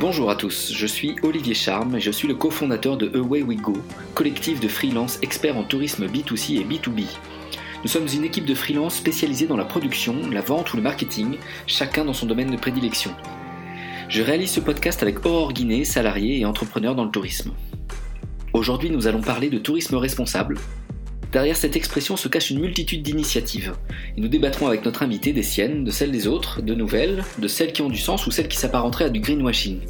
Bonjour à tous, je suis Olivier Charme et je suis le cofondateur de Away We Go, collectif de freelance experts en tourisme B2C et B2B. Nous sommes une équipe de freelance spécialisée dans la production, la vente ou le marketing, chacun dans son domaine de prédilection. Je réalise ce podcast avec Aurore Guinet, salarié et entrepreneur dans le tourisme. Aujourd'hui, nous allons parler de tourisme responsable. Derrière cette expression se cache une multitude d'initiatives, et nous débattrons avec notre invité des siennes, de celles des autres, de nouvelles, de celles qui ont du sens ou celles qui s'apparenteraient à du greenwashing.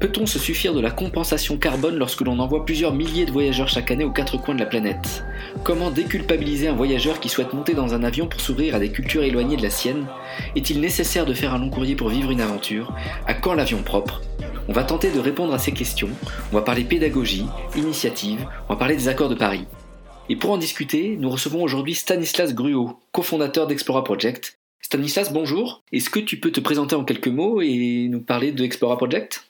Peut-on se suffire de la compensation carbone lorsque l'on envoie plusieurs milliers de voyageurs chaque année aux quatre coins de la planète? Comment déculpabiliser un voyageur qui souhaite monter dans un avion pour s'ouvrir à des cultures éloignées de la sienne? Est-il nécessaire de faire un long courrier pour vivre une aventure? À quand l'avion propre? On va tenter de répondre à ces questions. On va parler pédagogie, initiative, on va parler des accords de Paris. Et pour en discuter, nous recevons aujourd'hui Stanislas Gruot, cofondateur d'Explora Project. Stanislas, bonjour. Est-ce que tu peux te présenter en quelques mots et nous parler de Explora Project?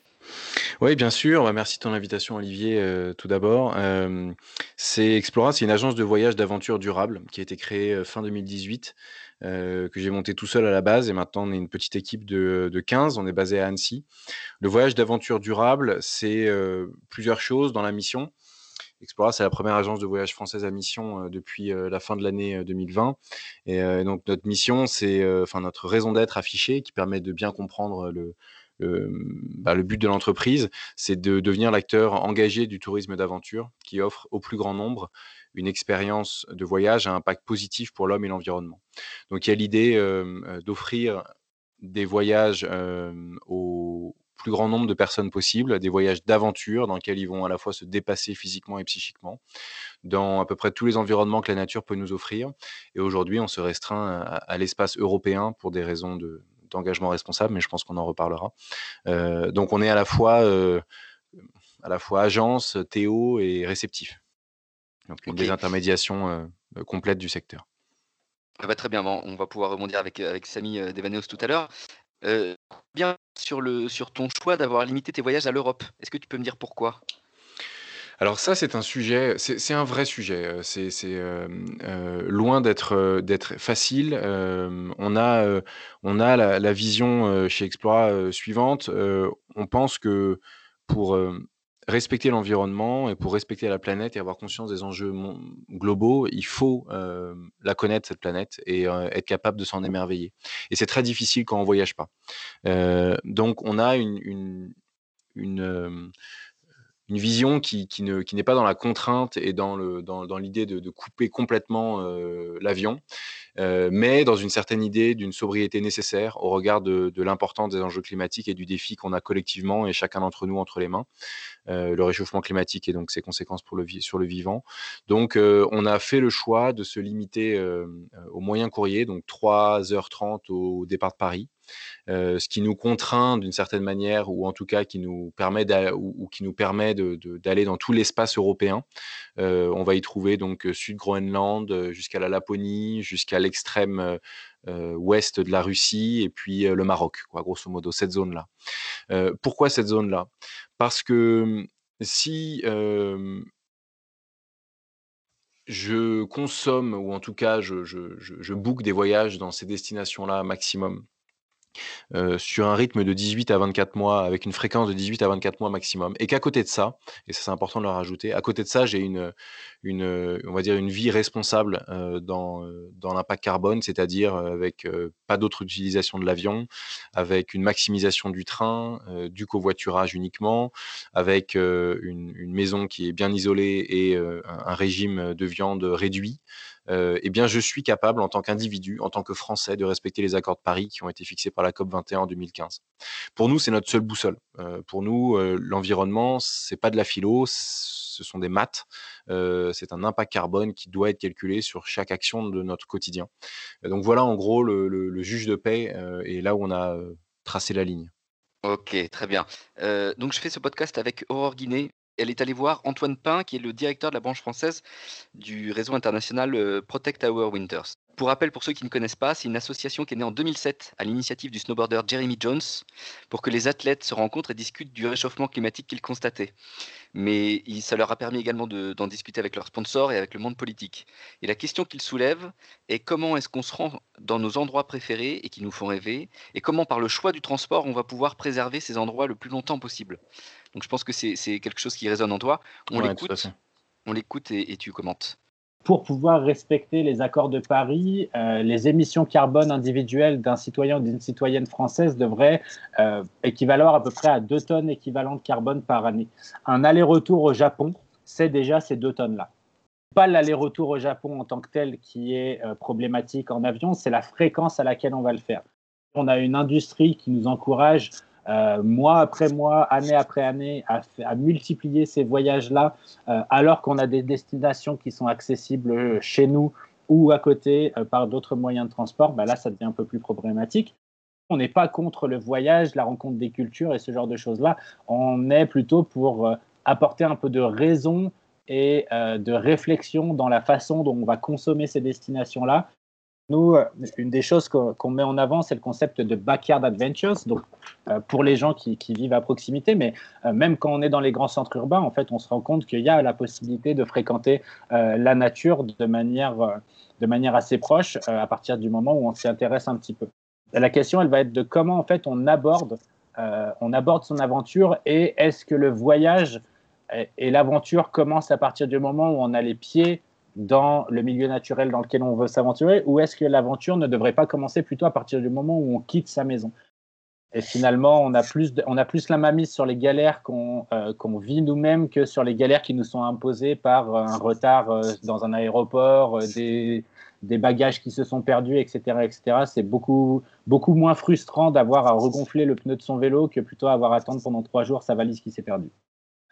Oui, bien sûr. Bah, merci de ton invitation, Olivier, euh, tout d'abord. Euh, c'est Explora, c'est une agence de voyage d'aventure durable qui a été créée euh, fin 2018, que j'ai montée tout seul à la base. Et maintenant, on est une petite équipe de, de 15. On est basé à Annecy. Le voyage d'aventure durable, c'est plusieurs choses dans la mission. Explora, c'est la première agence de voyage française à mission depuis la fin de l'année 2020. Et donc, notre mission, c'est enfin notre raison d'être affichée qui permet de bien comprendre le, bah, le but de l'entreprise, c'est de devenir l'acteur engagé du tourisme d'aventure qui offre au plus grand nombre une expérience de voyage à impact positif pour l'homme et l'environnement. Donc il y a l'idée d'offrir des voyages au plus grand nombre de personnes possibles, des voyages d'aventure dans lesquels ils vont à la fois se dépasser physiquement et psychiquement, dans à peu près tous les environnements que la nature peut nous offrir. Et aujourd'hui, on se restreint à l'espace européen pour des raisons de, d'engagement responsable, mais je pense qu'on en reparlera. Euh, donc on est à la fois euh, à la fois agence, Théo et réceptif. Donc une désintermédiation euh, complète du secteur. Ah bah, très bien, on va pouvoir rebondir avec, avec Samy Devaneos tout à l'heure. Bien sur, le, sur ton choix d'avoir limité tes voyages à l'Europe, est-ce que tu peux me dire pourquoi? Alors ça, c'est un sujet, c'est un vrai sujet. C'est euh, loin d'être d'être facile. on a on a la, vision chez Explora suivante. on pense que pour respecter l'environnement et pour respecter la planète et avoir conscience des enjeux globaux, il faut la connaître cette planète et être capable de s'en émerveiller. Et c'est très difficile quand on voyage pas. donc on a une, une une vision qui, qui ne qui n'est pas dans la contrainte et dans le dans, dans l'idée de, couper complètement euh, l'avion, euh, mais dans une certaine idée d'une sobriété nécessaire au regard de, l'importance des enjeux climatiques et du défi qu'on a collectivement et chacun d'entre nous entre les mains, le réchauffement climatique et donc ses conséquences pour le sur le vivant. Donc on a fait le choix de se limiter au moyen courrier, donc 3h30 au départ de Paris. Ce qui nous contraint d'une certaine manière, ou en tout cas qui nous permet, ou, qui nous permet d'aller dans tout l'espace européen. On va y trouver donc Sud-Groenland jusqu'à la Laponie, jusqu'à l'extrême ouest de la Russie et puis le Maroc, grosso modo, cette zone-là. pourquoi cette zone-là? Parce que si je consomme, ou en tout cas je, je, je, des voyages dans ces destinations-là maximum, sur un rythme de 18 à 24 mois, avec une fréquence de 18 à 24 mois maximum. Et qu'à côté de ça, et ça c'est important de le rajouter, à côté de ça, j'ai une, une, on va dire une vie responsable dans, dans l'impact carbone, c'est-à-dire avec pas d'autre utilisation de l'avion, avec une maximisation du train, du covoiturage uniquement, avec une, maison qui est bien isolée et un, régime de viande réduit eh bien, je suis capable, en tant qu'individu, en tant que Français, de respecter les accords de Paris qui ont été fixés par la COP 21 en 2015. Pour nous, c'est notre seule boussole. Euh, pour nous, euh, l'environnement, c'est pas de la philo, ce sont des maths. Euh, c'est un impact carbone qui doit être calculé sur chaque action de notre quotidien. donc voilà, en gros, le, juge de paix euh, est là où on a euh, tracé la ligne. Ok, très bien. Euh, donc je fais ce podcast avec Aurore Guinet, elle est allée voir Antoine Pin, qui est le directeur de la branche française du réseau international euh, Protect Our Winters. Pour rappel, pour ceux qui ne connaissent pas, c'est une association qui est née en 2007 à l'initiative du snowboarder Jeremy Jones pour que les athlètes se rencontrent et discutent du réchauffement climatique qu'ils constataient. Mais ça leur a permis également d'en discuter avec leurs sponsors et avec le monde politique. Et la question qu'ils soulèvent est comment est-ce qu'on se rend dans nos endroits préférés et qui nous font rêver et comment par le choix du transport on va pouvoir préserver ces endroits le plus longtemps possible. Donc je pense que c'est quelque chose qui résonne en toi. On l'écoute, on l'écoute et tu commentes pour pouvoir respecter les accords de Paris, euh, les émissions carbone individuelles d'un citoyen ou d'une citoyenne française devraient euh, équivaloir à peu près à 2 tonnes équivalentes carbone par année. Un aller-retour au Japon, c'est déjà ces 2 tonnes-là. Pas l'aller-retour au Japon en tant que tel qui est euh, problématique en avion, c'est la fréquence à laquelle on va le faire. On a une industrie qui nous encourage euh, mois après mois, année après année, à, multiplier ces voyages-là, euh, alors qu'on a des destinations qui sont accessibles chez nous ou à côté euh, par d'autres moyens de transport, bah là, ça devient un peu plus problématique. On n'est pas contre le voyage, la rencontre des cultures et ce genre de choses-là. On est plutôt pour apporter un peu de raison et de réflexion dans la façon dont on va consommer ces destinations-là nous, euh, une des choses qu'on met en avant, c'est le concept de backyard adventures. Donc, euh, pour les gens qui, vivent à proximité, mais euh, même quand on est dans les grands centres urbains, en fait, on se rend compte qu'il y a la possibilité de fréquenter la nature de manière, de manière assez proche à partir du moment où on s'y intéresse un petit peu. La question, elle va être de comment, en fait, on aborde, on aborde son aventure et est-ce que le voyage et l'aventure commencent à partir du moment où on a les pieds dans le milieu naturel dans lequel on veut s'aventurer ou est-ce que l'aventure ne devrait pas commencer plutôt à partir du moment où on quitte sa maison? Et finalement, on a plus, on a plus la mamise sur les galères qu'on euh, vit nous-mêmes que sur les galères qui nous sont imposées par un retard euh, dans un aéroport, euh, des, des, bagages qui se sont perdus, etc. etc. C'est beaucoup, beaucoup moins frustrant d'avoir à regonfler le pneu de son vélo que plutôt avoir à attendre pendant trois jours sa valise qui s'est perdue.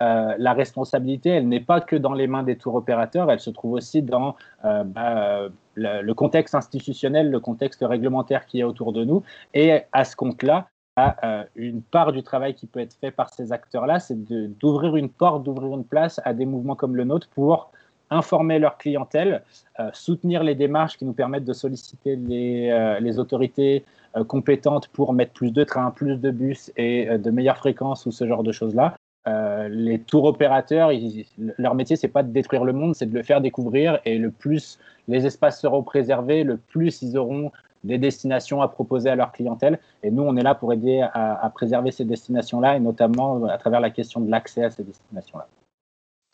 Euh, la responsabilité, elle n'est pas que dans les mains des tours opérateurs, elle se trouve aussi dans euh, bah, le, contexte institutionnel, le contexte réglementaire qui est autour de nous. Et à ce compte-là, euh, une part du travail qui peut être fait par ces acteurs-là, c'est d'ouvrir une porte, d'ouvrir une place à des mouvements comme le nôtre pour informer leur clientèle, soutenir les démarches qui nous permettent de solliciter les autorités compétentes pour mettre plus de trains, plus de bus et de meilleures fréquences ou ce genre de choses-là. Euh, les tours opérateurs, leur métier, c'est pas de détruire le monde, c'est de le faire découvrir. Et le plus les espaces seront préservés, le plus ils auront des destinations à proposer à leur clientèle. Et nous, on est là pour aider à, préserver ces destinations-là, et notamment à travers la question de l'accès à ces destinations-là.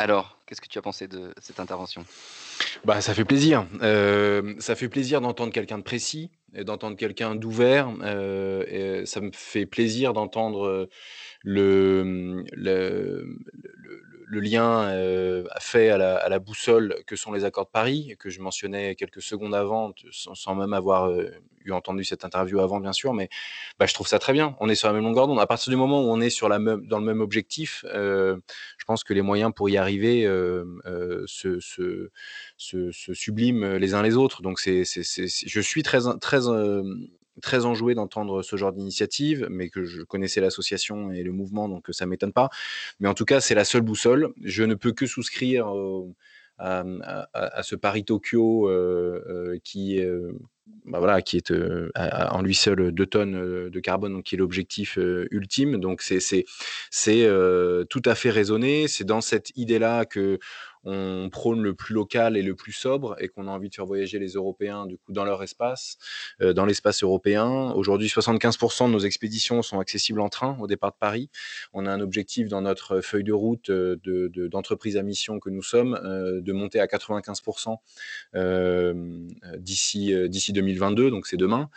Alors, qu'est-ce que tu as pensé de cette intervention? Bah, ça fait plaisir. Euh, ça fait plaisir d'entendre quelqu'un de précis, d'entendre quelqu'un d'ouvert. Euh, ça me fait plaisir d'entendre le, le, lien euh, fait à la, à la, boussole que sont les accords de Paris, que je mentionnais quelques secondes avant, sans, même avoir euh, eu entendu cette interview avant, bien sûr, mais bah, je trouve ça très bien. On est sur la même longueur d'onde. À partir du moment où on est sur la même, dans le même objectif, euh, je pense que les moyens pour y arriver se, se, subliment les uns les autres. Donc, c'est, je suis très, très très enjoué d'entendre ce genre d'initiative, mais que je connaissais l'association et le mouvement, donc ça m'étonne pas. Mais en tout cas, c'est la seule boussole. Je ne peux que souscrire à, ce Paris-Tokyo euh, euh, qui, bah voilà, qui est en lui seul 2 tonnes de carbone, donc qui est l'objectif ultime. Donc c'est tout à fait raisonné. C'est dans cette idée-là que on prône le plus local et le plus sobre et qu'on a envie de faire voyager les Européens du coup dans leur espace, euh, dans l'espace européen. Aujourd'hui, 75% de nos expéditions sont accessibles en train au départ de Paris. On a un objectif dans notre feuille de route euh, d'entreprise à mission que nous sommes euh, de monter à 95% d'ici d'ici 2022, donc c'est demain.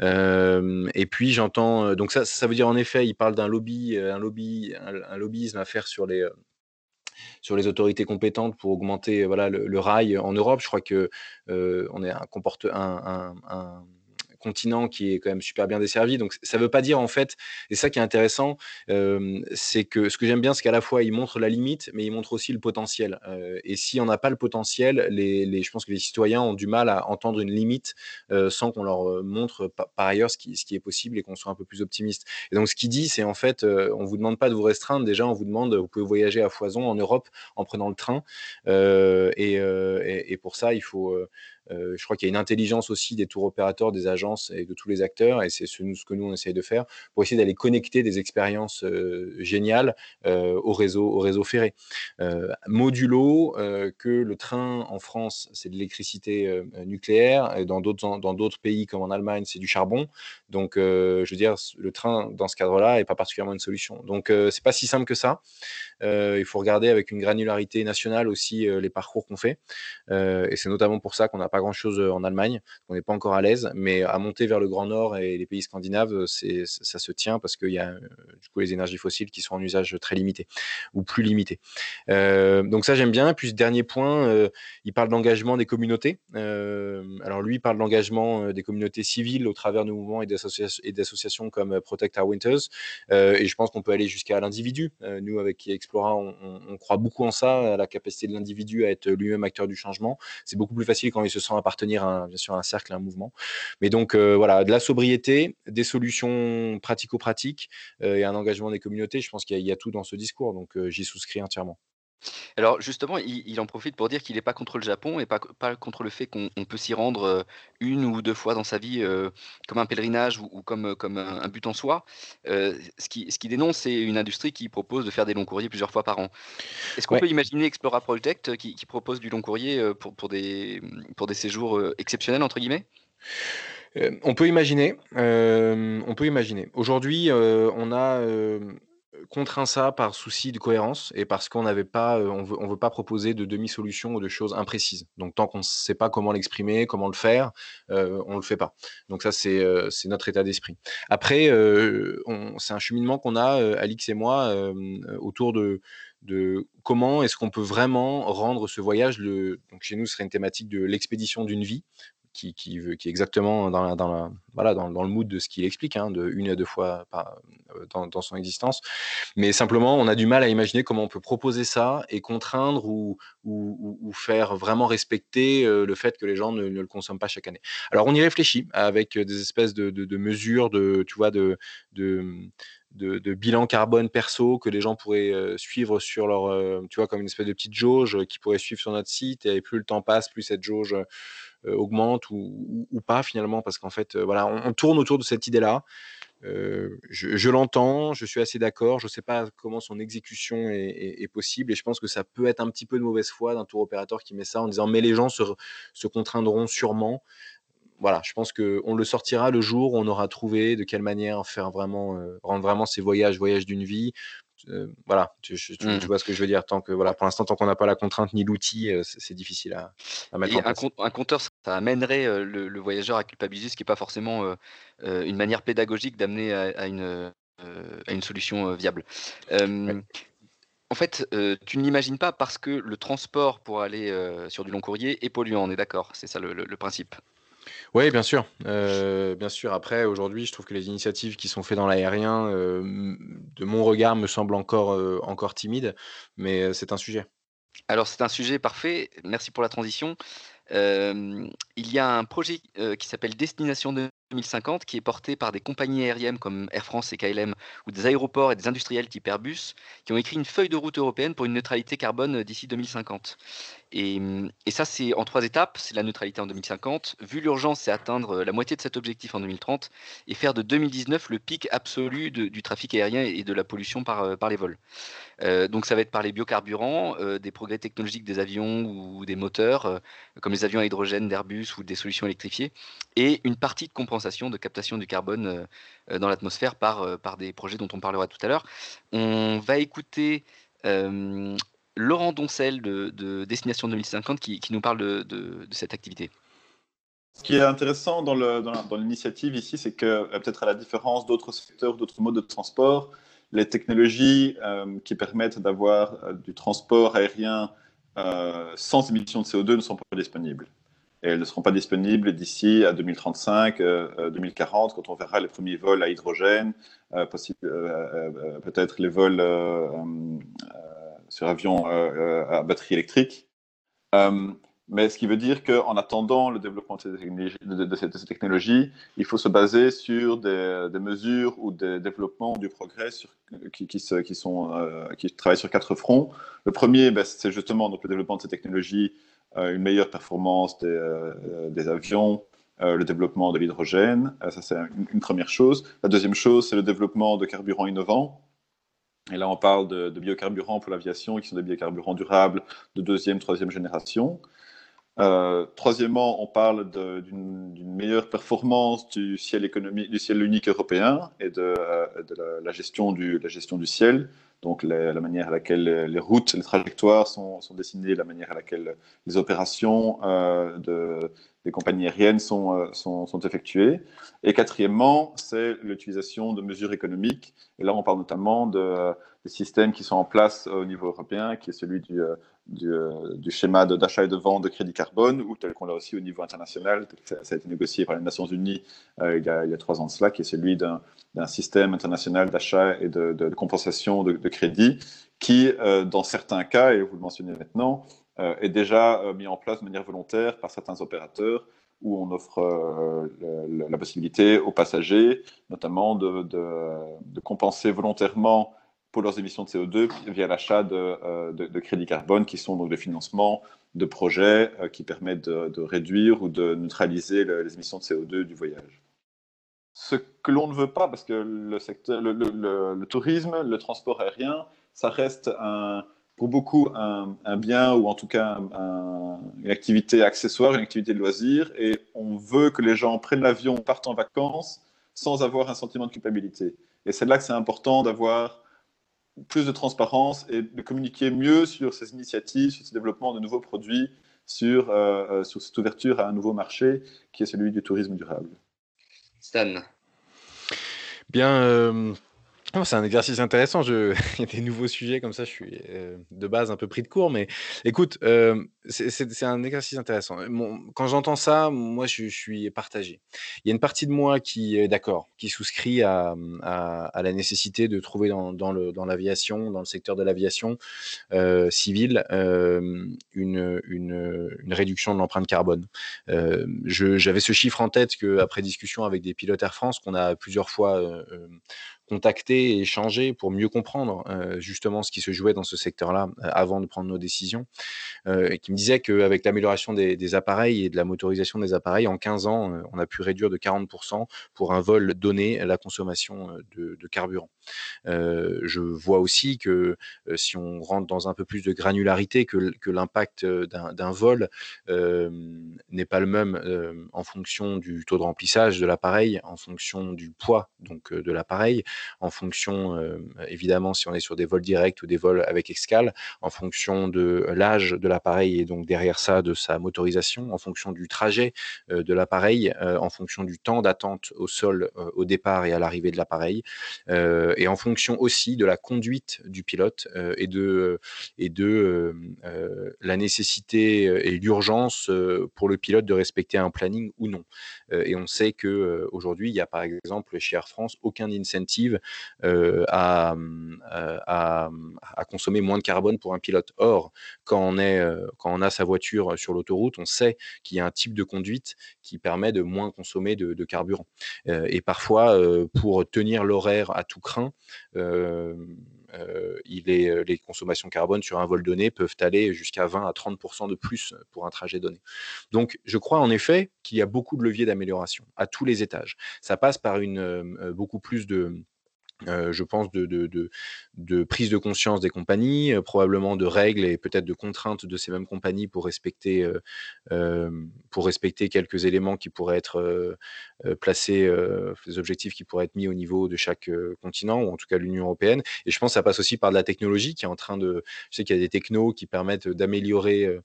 et puis j'entends donc ça, ça veut dire en effet, il parle d'un lobby, un lobby, un lobbyisme à faire sur les sur les autorités compétentes pour augmenter voilà, le, rail en Europe. Je crois que euh, on est comporte, un, continent qui est quand même super bien desservi. Donc ça ne veut pas dire en fait, et ça qui est intéressant, c'est que ce que j'aime bien, c'est qu'à la fois il montre la limite, mais il montre aussi le potentiel. et si on n'a pas le potentiel, les, je pense que les citoyens ont du mal à entendre une limite sans qu'on leur montre par ailleurs ce qui, est possible et qu'on soit un peu plus optimiste. Et donc ce qu'il dit, c'est en fait, on vous demande pas de vous restreindre. Déjà, on vous demande, vous pouvez voyager à foison en Europe en prenant le train. et, pour ça, il faut euh, je crois qu'il y a une intelligence aussi des tours opérateurs, des agences et de tous les acteurs, et c'est ce, que nous on essaye de faire pour essayer d'aller connecter des expériences euh, géniales euh, au réseau, au réseau ferré. modulo que le train en France c'est de l'électricité nucléaire, et dans d'autres dans d'autres pays comme en Allemagne c'est du charbon. Donc je veux dire le train dans ce cadre-là est pas particulièrement une solution. Donc c'est pas si simple que ça. il faut regarder avec une granularité nationale aussi les parcours qu'on fait, et c'est notamment pour ça qu'on n'a pas grand-chose en Allemagne, on n'est pas encore à l'aise, mais à monter vers le Grand Nord et les pays scandinaves, c'est, ça se tient parce qu'il y a du coup les énergies fossiles qui sont en usage très limité ou plus limité. donc ça j'aime bien. Puis dernier point, il parle d'engagement des communautés. alors lui il parle d'engagement des communautés civiles au travers de mouvements et d'associations, comme Protect Our Winters. et je pense qu'on peut aller jusqu'à l'individu. nous avec Explora, on, on, croit beaucoup en ça, à la capacité de l'individu à être lui-même acteur du changement. C'est beaucoup plus facile quand il se sent appartenir à, bien sûr, à un cercle, à un mouvement. Mais donc, euh, voilà, de la sobriété, des solutions pratico-pratiques euh, et un engagement des communautés. Je pense qu'il y, a tout dans ce discours, donc euh, j'y souscris entièrement. Alors justement, il, en profite pour dire qu'il n'est pas contre le Japon et pas, pas contre le fait qu'on peut s'y rendre une ou deux fois dans sa vie comme un pèlerinage ou, comme, comme un, but en soi. ce qui, ce qui dénonce, c'est une industrie qui propose de faire des longs courriers plusieurs fois par an. Est-ce qu'on peut imaginer Explora Project qui, propose du long courrier pour, pour, des, pour des séjours exceptionnels, entre guillemets? On peut imaginer. on peut imaginer. Aujourd'hui, on a contraint ça par souci de cohérence et parce qu'on n'avait pas, euh, on veut, on veut pas proposer de demi-solution ou de choses imprécises. Donc tant qu'on ne sait pas comment l'exprimer, comment le faire, euh, on le fait pas. Donc ça c'est euh, notre état d'esprit. Après, euh, c'est un cheminement qu'on a Alix et moi autour de de comment est-ce qu'on peut vraiment rendre ce voyage le donc chez nous ce serait une thématique de l'expédition d'une vie qui, est exactement dans, le mood de ce qu'il explique, hein, de une à deux fois euh, dans, son existence. Mais simplement, on a du mal à imaginer comment on peut proposer ça et contraindre ou, faire vraiment respecter euh, le fait que les gens ne, le consomment pas chaque année. Alors, on y réfléchit avec des espèces de, mesures, de, tu bilan carbone perso que les gens pourraient euh, suivre sur leur, euh, tu vois, comme une espèce de petite jauge qui pourrait suivre sur notre site. Et plus le temps passe, plus cette jauge euh, augmente ou, pas finalement, parce qu'en fait, voilà, on, tourne autour de cette idée-là. je, je l'entends, je suis assez d'accord. Je ne sais pas comment son exécution est, possible et je pense que ça peut être un petit peu de mauvaise foi d'un tour opérateur qui met ça en disant mais les gens se, contraindront sûrement voilà, je pense qu'on le sortira le jour où on aura trouvé de quelle manière faire vraiment, euh, rendre vraiment ces voyages, voyages d'une vie. Euh, voilà, tu, tu, mmh. tu, vois ce que je veux dire. Tant que, voilà, pour l'instant, tant qu'on n'a pas la contrainte ni l'outil, euh, c'est difficile à, à mettre Et en place. Un, un, compteur, ça amènerait le, le, voyageur à culpabiliser, ce qui n'est pas forcément une manière pédagogique d'amener à, à, une, à une solution viable. Ouais. En fait, euh, tu ne l'imagines pas parce que le transport pour aller euh, sur du long courrier est polluant, on est d'accord, c'est ça le, le, le principe? Oui, bien sûr. Euh, bien sûr. Après, aujourd'hui, je trouve que les initiatives qui sont faites dans l'aérien, euh, de mon regard, me semblent encore, euh, encore timides, mais c'est un sujet. Alors, c'est un sujet parfait. Merci pour la transition. il y a un projet qui s'appelle Destination 2050 qui est porté par des compagnies aériennes comme Air France et KLM ou des aéroports et des industriels type Airbus qui ont écrit une feuille de route européenne pour une neutralité carbone d'ici 2050. Et, et, ça, c'est en trois étapes. C'est la neutralité en 2050. Vu l'urgence, c'est atteindre la moitié de cet objectif en 2030 et faire de 2019 le pic absolu du trafic aérien et de la pollution par, par les vols. Euh, donc ça va être par les biocarburants, euh, des progrès technologiques des avions ou des moteurs, euh, comme les avions à hydrogène d'Airbus ou des solutions électrifiées, et une partie de compensation, de captation du carbone euh, dans l'atmosphère par, euh, des projets dont on parlera tout à l'heure. On va écouter euh, Laurent Doncel de, de, Destination 2050 qui, nous parle de, cette activité. Ce qui est intéressant dans l'initiative ici, c'est que peut-être à la différence d'autres secteurs, d'autres modes de transport, les technologies euh, qui permettent d'avoir euh, du transport aérien euh, sans émission de CO2 ne sont pas disponibles. et elles ne seront pas disponibles d'ici à 2035, 2040, quand on verra les premiers vols à hydrogène, peut-être les vols sur avion à batterie électrique. Mais ce qui veut dire qu'en attendant le développement de ces, technologies, il faut se baser sur des, mesures ou des développements du progrès qui, sont, euh, qui travaillent sur quatre fronts. Le premier, ben, c'est justement donc, le développement de ces technologies, euh, une meilleure performance des, euh, avions, le développement de l'hydrogène. ça, c'est une, première chose. La deuxième chose, c'est le développement de carburants innovants. Et là, on parle de, biocarburants pour l'aviation, qui sont des biocarburants durables de deuxième, troisième génération. Euh, troisièmement, on parle d'une meilleure performance du ciel, économique, du ciel unique européen et de, euh, la, gestion du, ciel, donc la, manière à laquelle les routes, les trajectoires sont, dessinées, la manière à laquelle les opérations euh, de, des compagnies aériennes sont, effectuées. Et quatrièmement, c'est l'utilisation de mesures économiques. Et là, on parle notamment de, des systèmes qui sont en place au niveau européen, qui est celui du, euh, du, schéma d'achat et de vente de crédit carbone, ou tel qu'on l'a aussi au niveau international, ça, a été négocié par les Nations Unies euh, il, y a, trois ans de cela, qui est celui d'un système international d'achat et de, compensation de, crédit, qui, euh, dans certains cas, et vous le mentionnez maintenant, est déjà mis en place de manière volontaire par certains opérateurs où on offre la, possibilité aux passagers, notamment de, de compenser volontairement pour leurs émissions de CO2 via l'achat euh, de, crédits carbone, qui sont donc des financements de projets euh, qui permettent de, réduire ou de neutraliser les émissions de CO2 du voyage. Ce que l'on ne veut pas, parce que le, secteur, le, tourisme, le transport aérien, ça reste pour beaucoup un, bien ou en tout cas une activité accessoire, une activité de loisir, et on veut que les gens prennent l'avion, partent en vacances sans avoir un sentiment de culpabilité. Et c'est là que c'est important d'avoir plus de transparence et de communiquer mieux sur ces initiatives, sur ce développement de nouveaux produits, sur, euh, euh, sur cette ouverture à un nouveau marché qui est celui du tourisme durable. Stan. Bien, euh, Oh, c'est un exercice intéressant. Il y a des nouveaux sujets comme ça. Je suis euh, de base un peu pris de court, mais écoute, euh, c'est un exercice intéressant. quand j'entends ça, moi, je, suis partagé. Il y a une partie de moi qui est d'accord, qui souscrit à, la nécessité de trouver dans, l'aviation, dans, le secteur de l'aviation euh, civile, une, une, réduction de l'empreinte carbone. J'avais ce chiffre en tête qu'après discussion avec des pilotes Air France, qu'on a plusieurs fois contacter et échanger pour mieux comprendre euh, justement ce qui se jouait dans ce secteur-là euh, avant de prendre nos décisions, euh, qui me disait qu'avec l'amélioration des, appareils et de la motorisation des appareils, en 15 ans, on a pu réduire de 40% pour un vol donné la consommation de, carburant. je vois aussi que si on rentre dans un peu plus de granularité, que, que l'impact d'un vol n'est pas le même en fonction du taux de remplissage de l'appareil, en fonction du poids donc de l'appareil, en fonction, euh, évidemment, si on est sur des vols directs ou des vols avec escale, en fonction de l'âge de l'appareil et donc derrière ça de sa motorisation, en fonction du trajet euh, de l'appareil, euh, en fonction du temps d'attente au sol au départ et à l'arrivée de l'appareil, et en fonction aussi de la conduite du pilote et de, et de la nécessité et l'urgence pour le pilote de respecter un planning ou non. et on sait que aujourd'hui, il n'y a par exemple chez Air France aucun incentive euh, à, euh, à, consommer moins de carbone pour un pilote. Or, quand on, est, euh, quand on a sa voiture sur l'autoroute, on sait qu'il y a un type de conduite qui permet de moins consommer de, carburant. et parfois, pour tenir l'horaire à tout craint, il est, les consommations carbone sur un vol donné peuvent aller jusqu'à 20 à 30% de plus pour un trajet donné. Donc, je crois en effet qu'il y a beaucoup de leviers d'amélioration à tous les étages. Ça passe par une, beaucoup plus de, euh, je pense, de, prise de conscience des compagnies, euh, probablement de règles et peut-être de contraintes de ces mêmes compagnies pour respecter, euh, pour respecter quelques éléments qui pourraient être placés, des objectifs qui pourraient être mis au niveau de chaque continent, ou en tout cas l'Union européenne. Et je pense que ça passe aussi par de la technologie qui est en train de... Je sais qu'il y a des technos qui permettent d'améliorer,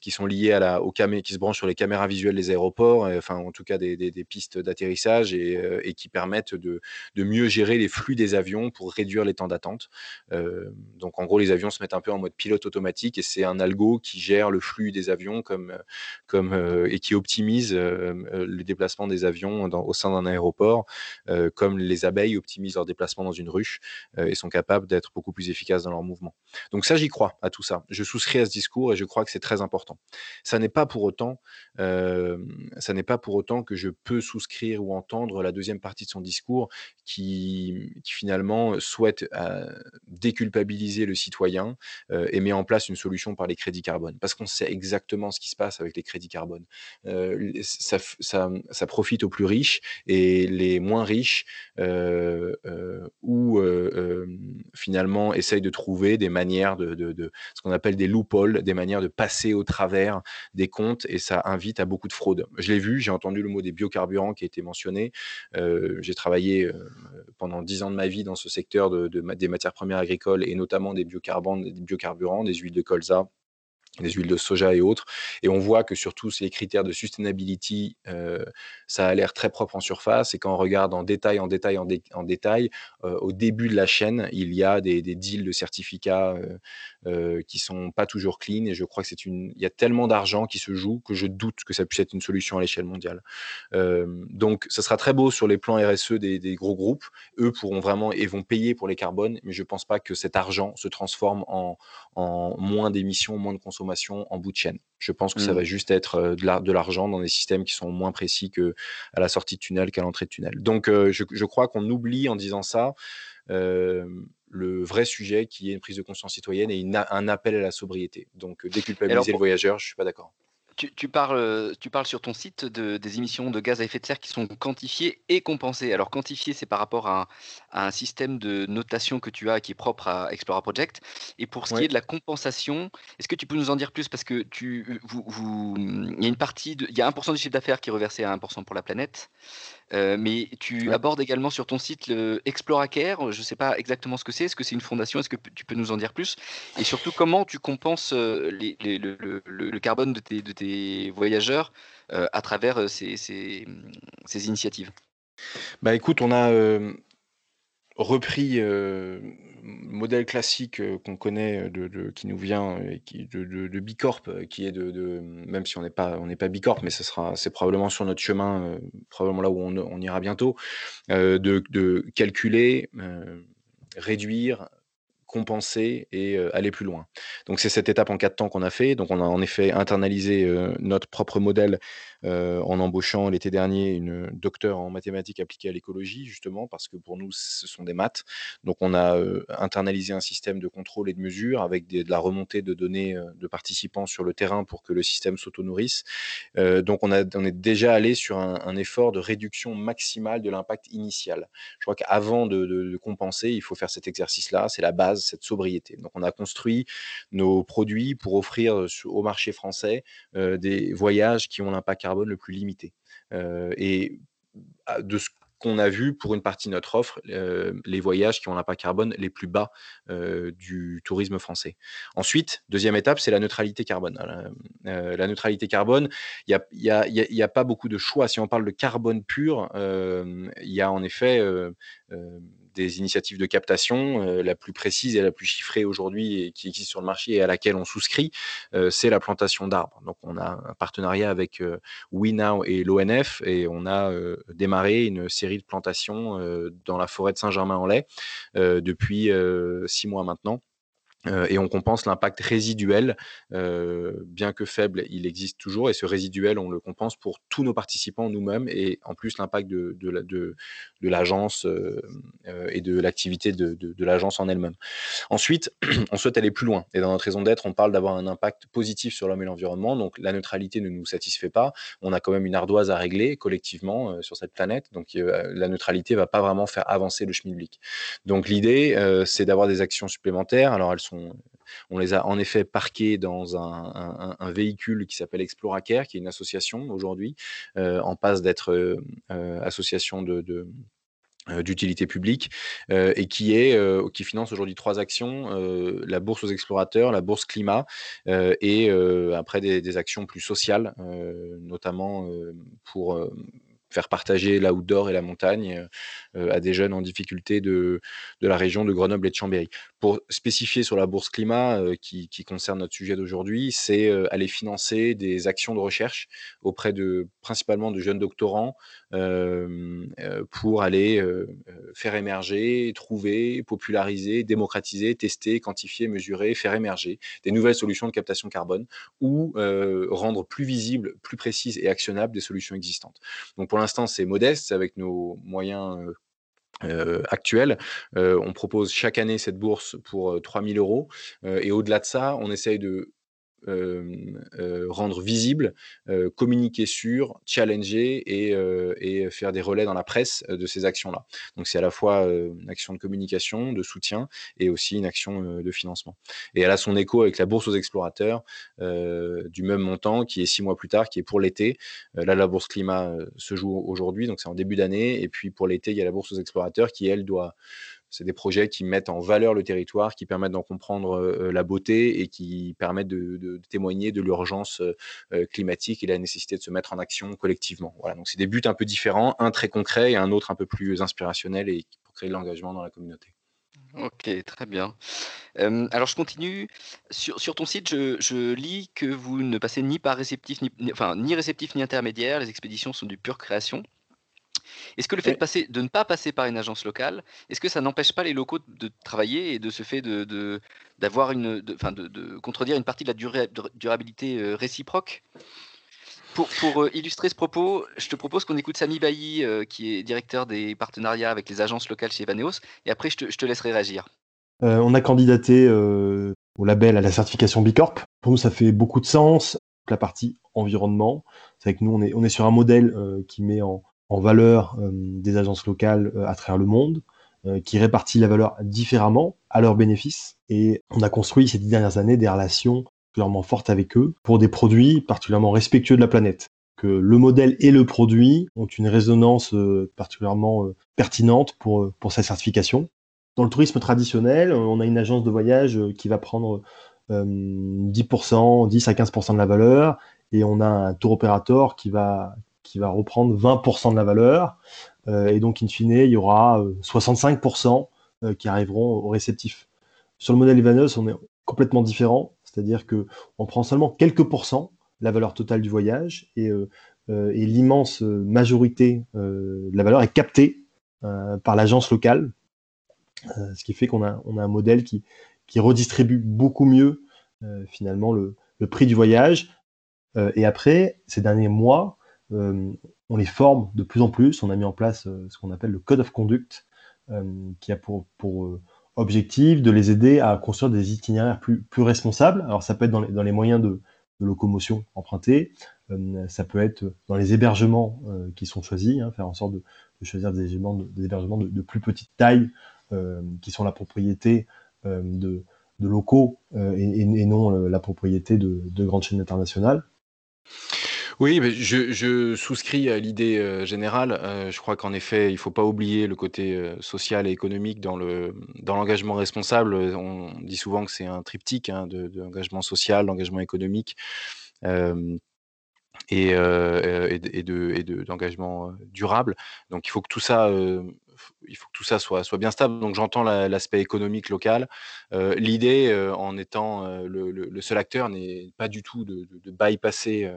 qui sont liés à la, aux caméras, qui se branchent sur les caméras visuelles des aéroports, enfin en tout cas des, des, pistes d'atterrissage et, et, qui permettent de, de mieux gérer les flux des avions pour réduire les temps d'attente. donc en gros, les avions se mettent un peu en mode pilote automatique et c'est un algo qui gère le flux des avions comme, comme, et qui optimise le déplacement des avions au sein d'un aéroport, comme les abeilles optimisent leur déplacement dans une ruche et sont capables d'être beaucoup plus efficaces dans leur mouvement. Donc ça, j'y crois à tout ça. Je souscris à ce discours et je crois que c'est très important. Ça n'est pas pour autant, ça n'est pas pour autant que je peux souscrire ou entendre la deuxième partie de son discours qui, finalement souhaite déculpabiliser le citoyen et met en place une solution par les crédits carbone. Parce qu'on sait exactement ce qui se passe avec les crédits carbone. ça, ça, profite aux plus riches et les moins riches ou finalement essayent de trouver des manières de, ce qu'on appelle des loopholes, des manières de passer au travers des comptes et ça invite à beaucoup de fraude. Je l'ai vu, j'ai entendu le mot des biocarburants qui a été mentionné. Euh, j'ai travaillé euh, pendant dix ans de ma vie dans ce secteur de, des matières premières agricoles et notamment des biocarburants, des, biocarburants, des huiles de colza des huiles de soja et autres. Et on voit que sur tous les critères de sustainability, euh, ça a l'air très propre en surface. Et quand on regarde en détail, en détail, en, détail, euh, au début de la chaîne, il y a des, deals de certificats euh, qui sont pas toujours clean. Et je crois que c'est une, y a tellement d'argent qui se joue que je doute que ça puisse être une solution à l'échelle mondiale. donc, ça sera très beau sur les plans RSE des, gros groupes. Eux pourront vraiment et vont payer pour les carbones, mais je pense pas que cet argent se transforme en moins d'émissions, moins de consommation en bout de chaîne. Je pense que ça mmh. va juste être euh, de l'argent dans des systèmes qui sont moins précis que à la sortie de tunnel qu'à l'entrée de tunnel. Donc, euh, je, crois qu'on oublie en disant ça euh, le vrai sujet qui est une prise de conscience citoyenne et un appel à la sobriété. Donc, déculpabiliser le voyageur, je suis pas d'accord. Tu, parles, tu parles sur ton site de, des émissions de gaz à effet de serre qui sont quantifiées et compensées. Alors, quantifiées, c'est par rapport à, un système de notation que tu as qui est propre à Explora Project. Et pour ce qui est de la compensation, est-ce que tu peux nous en dire plus? Parce que tu, vous, il y a une partie, de, il y a 1% du chiffre d'affaires qui est reversé à 1% pour la planète. Euh, mais tu abordes également sur ton site le ExploraCare. Je ne sais pas exactement ce que c'est. Est-ce que c'est une fondation? Est-ce que tu peux nous en dire plus? Et surtout, comment tu compenses euh, le, carbone de tes, voyageurs euh, à travers ces, ces, initiatives? Bah écoute, on a repris modèle classique qu'on connaît, de, qui nous vient qui, de, Bicorp, qui est de, même si on n'est pas, on n'est pas Bicorp, mais ce sera, c'est probablement sur notre chemin, probablement là où on, ira bientôt, de, calculer, réduire, compenser et aller plus loin. Donc c'est cette étape en quatre temps qu'on a fait. Donc on a en effet internalisé notre propre modèle en embauchant l'été dernier une docteure en mathématiques appliquées à l'écologie, justement, parce que pour nous, ce sont des maths. Donc on a internalisé un système de contrôle et de mesure avec de la remontée de données de participants sur le terrain pour que le système s'auto-nourrisse. donc on est déjà allé sur un, effort de réduction maximale de l'impact initial. Je crois qu'avant de compenser, il faut faire cet exercice-là. C'est la base cette sobriété. Donc on a construit nos produits pour offrir au marché français des voyages qui ont l'impact carbone le plus limité. et de ce qu'on a vu pour une partie de notre offre, les voyages qui ont l'impact carbone les plus bas du tourisme français. Ensuite, deuxième étape, c'est la neutralité carbone. la neutralité carbone, il n'y a, y a, pas beaucoup de choix. Si on parle de carbone pur, il y a en effet des initiatives de captation. Euh, la plus précise et la plus chiffrée aujourd'hui qui existe sur le marché et à laquelle on souscrit, euh, c'est la plantation d'arbres. Donc on a un partenariat avec euh, WeNow et l'ONF et on a démarré une série de plantations dans la forêt de Saint-Germain-en-Laye depuis six mois maintenant. Euh, et on compense l'impact résiduel, euh, bien que faible, il existe toujours, et ce résiduel, on le compense pour tous nos participants, nous-mêmes, et en plus l'impact de, de, l'agence euh, et de l'activité de, l'agence en elle-même. Ensuite, on souhaite aller plus loin, et dans notre raison d'être, on parle d'avoir un impact positif sur l'homme et l'environnement, donc la neutralité ne nous satisfait pas, on a quand même une ardoise à régler collectivement sur cette planète, donc la neutralité va pas vraiment faire avancer le schmilblick. Donc l'idée, c'est d'avoir des actions supplémentaires, alors elles sont on les a en effet parqués dans un, véhicule qui s'appelle ExploraCare, qui est une association aujourd'hui, euh, en passe d'être euh, euh, association d'utilité publique et qui finance aujourd'hui trois actions la bourse aux explorateurs la bourse climat et après des, actions plus sociales notamment pour faire partager l'outdoor et la montagne à des jeunes en difficulté de, de la région de Grenoble et de Chambéry. Pour spécifier sur la bourse climat qui, qui, concerne notre sujet d'aujourd'hui, c'est aller financer des actions de recherche auprès de principalement de jeunes doctorants pour aller faire émerger, trouver, populariser, démocratiser, tester, quantifier, mesurer, faire émerger des nouvelles solutions de captation carbone ou rendre plus visibles, plus précises et actionnables des solutions existantes. Donc pour l'instant, c'est modeste, avec nos moyens actuels. on propose chaque année cette bourse pour 3000 euros. et au-delà de ça, on essaye de rendre visible, communiquer sur, challenger et, faire des relais dans la presse de ces actions-là. Donc c'est à la fois une action de communication, de soutien et aussi une action de financement. Et elle a son écho avec la bourse aux explorateurs du même montant qui est six mois plus tard, qui est pour l'été. là, la bourse climat se joue aujourd'hui, donc c'est en début d'année. Et puis pour l'été, il y a la bourse aux explorateurs qui, elle, doit c'est des projets qui mettent en valeur le territoire, qui permettent d'en comprendre la beauté et qui permettent de, témoigner de l'urgence climatique et la nécessité de se mettre en action collectivement. Voilà, donc c'est des buts un peu différents, un très concret et un autre un peu plus inspirationnel et pour créer de l'engagement dans la communauté. Ok, très bien. alors je continue. Sur, ton site, je, lis que vous ne passez ni par réceptif, ni, enfin, ni réceptif ni intermédiaire. Les expéditions sont du pure création. Est-ce que le fait de, passer, de ne pas passer par une agence locale, est-ce que ça n'empêche pas les locaux de travailler et de ce fait de, d'avoir une, de, de, contredire une partie de la durabilité euh, réciproque? Pour, pour euh, illustrer ce propos, je te propose qu'on écoute Samy Bailly, euh, qui est directeur des partenariats avec les agences locales chez Evaneos, et après je te, je te laisserai réagir. on a candidaté au label à la certification Bicorp. Pour nous, ça fait beaucoup de sens. La partie environnement, c'est que nous, on est, on est sur un modèle qui met en, en valeur euh, des agences locales euh, à travers le monde, euh, qui répartit la valeur différemment à leur bénéfice. Et on a construit ces dix dernières années des relations particulièrement fortes avec eux pour des produits particulièrement respectueux de la planète. Que le modèle et le produit ont une résonance particulièrement pertinente pour, pour sa certification. Dans le tourisme traditionnel, on a une agence de voyage qui va prendre 10%, 10 à 15% de la valeur, et on a un tour opérateur qui va, qui va reprendre 20% de la valeur. Euh, et donc, in fine, il y aura 65% euh, euh, qui arriveront au réceptif. Sur le modèle Evanos, on est complètement différent, c'est-à-dire que on prend seulement quelques pourcents la valeur totale du voyage et, et l'immense majorité de la valeur est captée par l'agence locale, ce qui fait qu'on a, on a un modèle qui, qui redistribue beaucoup mieux finalement le, le, prix du voyage. et après, ces derniers mois, on les forme de plus en plus. On a mis en place euh, ce qu'on appelle le Code of Conduct, euh, qui a pour, objectif de les aider à construire des itinéraires plus, responsables. Alors ça peut être dans les, moyens de, locomotion empruntés, ça peut être dans les hébergements qui sont choisis, hein, faire en sorte de, choisir des hébergements de, plus petite taille qui sont la propriété de, locaux et, non la propriété de, grandes chaînes internationales. Oui, je, souscris à l'idée euh, générale. Euh, je crois qu'en effet, il ne faut pas oublier le côté euh, social et économique dans le dans l'engagement responsable. On dit souvent que c'est un triptyque hein, de, l'engagement social, l'engagement économique et, et, de, et d'engagement durable. Donc il faut que tout ça il faut que tout ça soit, soit bien stable. Donc j'entends l'aspect économique local. Euh, l'idée, euh, en étant euh, le, seul acteur, n'est pas du tout de, bypasser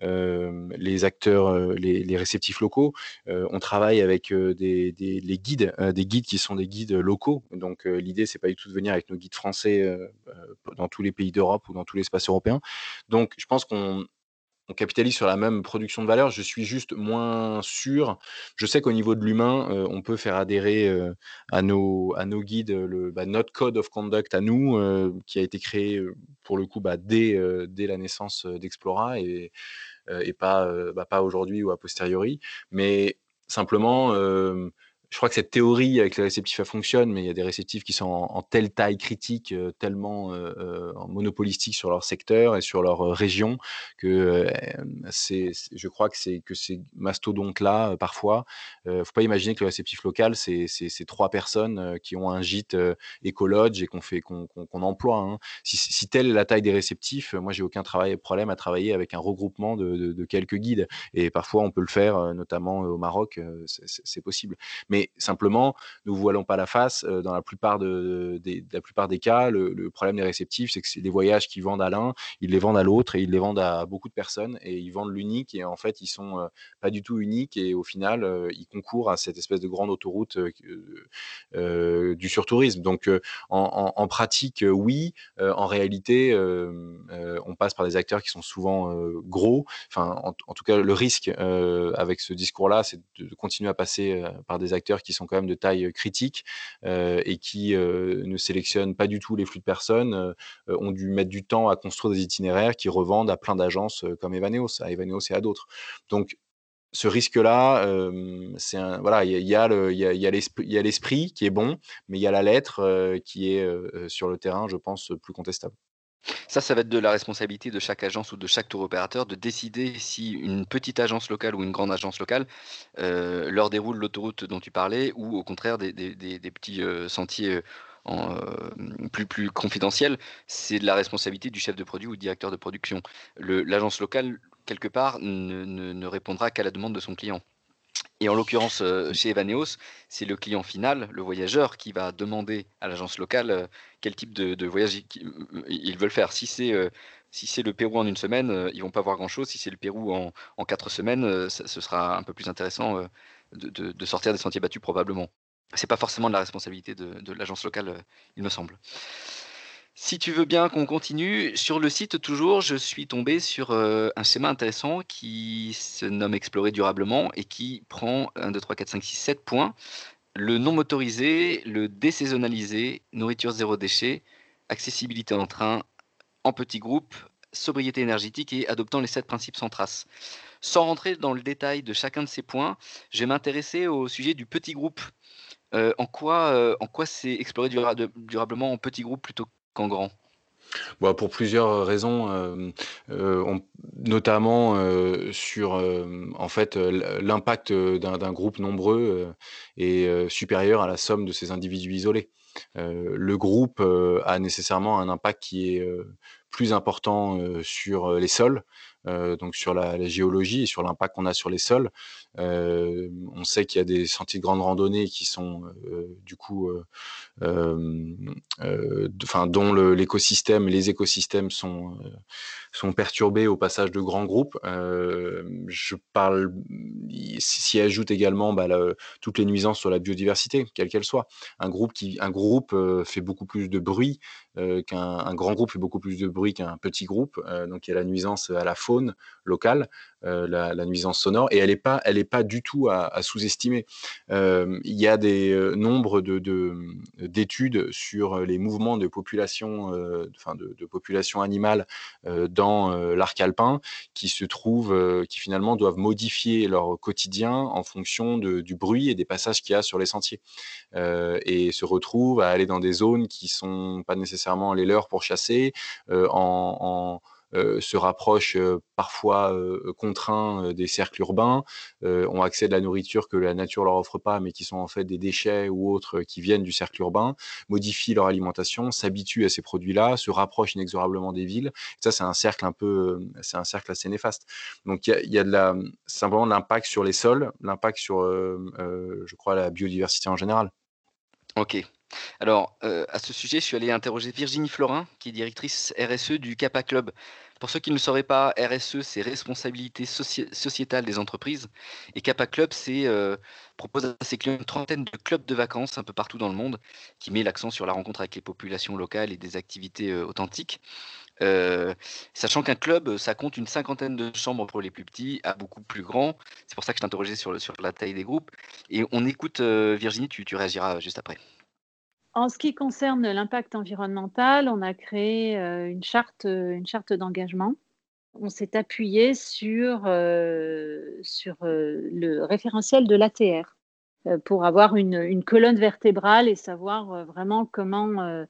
les acteurs, les, réceptifs locaux. on travaille avec des, les guides, des guides qui sont des guides locaux. Donc l'idée, c'est pas du tout de venir avec nos guides français dans tous les pays d'Europe ou dans tout l'espace européen. Donc je pense qu'on on capitalise sur la même production de valeur. Je suis juste moins sûr. Je sais qu'au niveau de l'humain, euh, on peut faire adhérer euh, à, nos, à nos guides le, bah, notre code of conduct à nous, euh, qui a été créé pour le coup bah, dès, dès la naissance d'Explora et, et pas, bah, pas aujourd'hui ou a posteriori. Mais simplement, je crois que cette théorie avec les réceptifs elle fonctionne, mais il y a des réceptifs qui sont en, telle taille critique, euh, tellement euh, monopolistiques sur leur secteur et sur leur région que c'est, je crois que c'est que ces mastodontes-là, parfois, faut pas imaginer que le réceptif local, c'est trois personnes qui ont un gîte écologe et qu'on fait qu'on emploie. Hein. Si, telle est la taille des réceptifs, moi j'ai aucun travail, problème à travailler avec un regroupement de, de quelques guides. Et parfois on peut le faire, notamment au Maroc, c'est possible. Mais simplement, ne vous voilons pas la face. Dans la plupart, de, la plupart des cas, le, problème des réceptifs, c'est que c'est des voyages qu'ils vendent à l'un, ils les vendent à l'autre et ils les vendent à beaucoup de personnes et ils vendent l'unique et en fait, ils sont euh, pas du tout uniques et au final, ils concourent à cette espèce de grande autoroute du surtourisme. Donc, en, pratique, oui. en réalité, on passe par des acteurs qui sont souvent gros. Enfin, en, tout cas, le risque avec ce discours-là, c'est de continuer à passer par des acteurs qui sont quand même de taille critique et qui ne sélectionnent pas du tout les flux de personnes, ont dû mettre du temps à construire des itinéraires qui revendent à plein d'agences comme Evaneos, à Evaneos et à d'autres. Donc ce risque-là, voilà, il y a l'esprit qui est bon, mais il y a la lettre qui est sur le terrain, je pense, plus contestable. Ça, ça va être de la responsabilité de chaque agence ou de chaque tour opérateur de décider si une petite agence locale ou une grande agence locale euh, leur déroule l'autoroute dont tu parlais ou au contraire des, petits euh, sentiers euh, plus, plus confidentiels. C'est de la responsabilité du chef de produit ou du directeur de production. L'agence locale, quelque part, ne répondra qu'à la demande de son client. Et en l'occurrence, euh, chez Evaneos, c'est le client final, le voyageur, qui va demander à l'agence locale euh, quel type de, voyage euh, ils veulent faire. Si c'est si c'est le Pérou en une semaine, ils vont pas voir grand-chose. Si c'est le Pérou en, quatre semaines, ce sera un peu plus intéressant de, sortir des sentiers battus probablement. C'est pas forcément de la responsabilité de l'agence locale, il me semble. Si tu veux bien qu'on continue, sur le site toujours, je suis tombé sur euh, un schéma intéressant qui se nomme Explorer durablement et qui prend 1, 2, 3, 4, 5, 6, 7 points. Le non motorisé, le désaisonnalisé, nourriture zéro déchet, accessibilité en train, en petits groupes, sobriété énergétique et adoptant les 7 principes sans trace. Sans rentrer dans le détail de chacun de ces points, je vais m'intéresser au sujet du petit groupe. Euh, en quoi, euh, quoi c'est explorer durablement en petit groupe plutôt qu'en grand? Bah, pour plusieurs raisons, euh, euh, notamment euh, sur en fait l'impact d'un groupe nombreux est supérieur à la somme de ces individus isolés. le groupe a nécessairement un impact qui est plus important sur les sols, donc sur la, géologie et sur l'impact qu'on a sur les sols. on sait qu'il y a des sentiers de grande randonnée qui sont du coup, enfin, dont l'écosystème, les écosystèmes sont sont perturbés au passage de grands groupes. je parle, s'y ajoute également bah, toutes les nuisances sur la biodiversité, quelle qu'elle soit. Un groupe qui, un groupe fait beaucoup plus de bruit qu'un grand groupe fait beaucoup plus de bruit qu'un petit groupe. donc il y a la nuisance à la faune locale, la, nuisance sonore, et elle n'est pas, elle est pas du tout à, sous-estimer. il y a des nombres de, d'études sur les mouvements de population, enfin de, de, population dans l'arc alpin, qui se trouvent, qui finalement doivent modifier leur quotidien en fonction du bruit et des passages qu'il y a sur les sentiers, et se retrouvent à aller dans des zones qui sont pas nécessairement les leurs pour chasser, en euh, se rapprochent euh, parfois euh, contraints des cercles urbains, ont accès à de la nourriture que la nature leur offre pas, mais qui sont en fait des déchets ou autres qui viennent du cercle urbain, modifient leur alimentation, s'habituent à ces produits-là, se rapprochent inexorablement des villes. Ça, c'est un cercle un peu, c'est un cercle assez néfaste. Donc il y a, de simplement l'impact sur les sols, l'impact sur, je crois, la biodiversité en général. Ok. Alors, à ce sujet, je suis allé interroger Virginie Florin, qui est directrice RSE du Kappa Club. Pour ceux qui ne le sauraient pas, RSE, c'est responsabilité sociétale des entreprises. Et Kappa Club, c'est propose à ses clients une trentaine de clubs de vacances un peu partout dans le monde, qui met l'accent sur la rencontre avec les populations locales et des activités authentiques. sachant qu'un club, ça compte une cinquantaine de chambres pour les plus petits à beaucoup plus grands. C'est pour ça que je t'interrogeais sur, sur la taille des groupes. Et on écoute Virginie, tu réagiras juste après. En ce qui concerne l'impact environnemental, on a créé euh, une charte, une charte d'engagement. On s'est appuyé sur, euh, sur euh, le référentiel de l'ATR. pour avoir une, colonne vertébrale et savoir vraiment comment,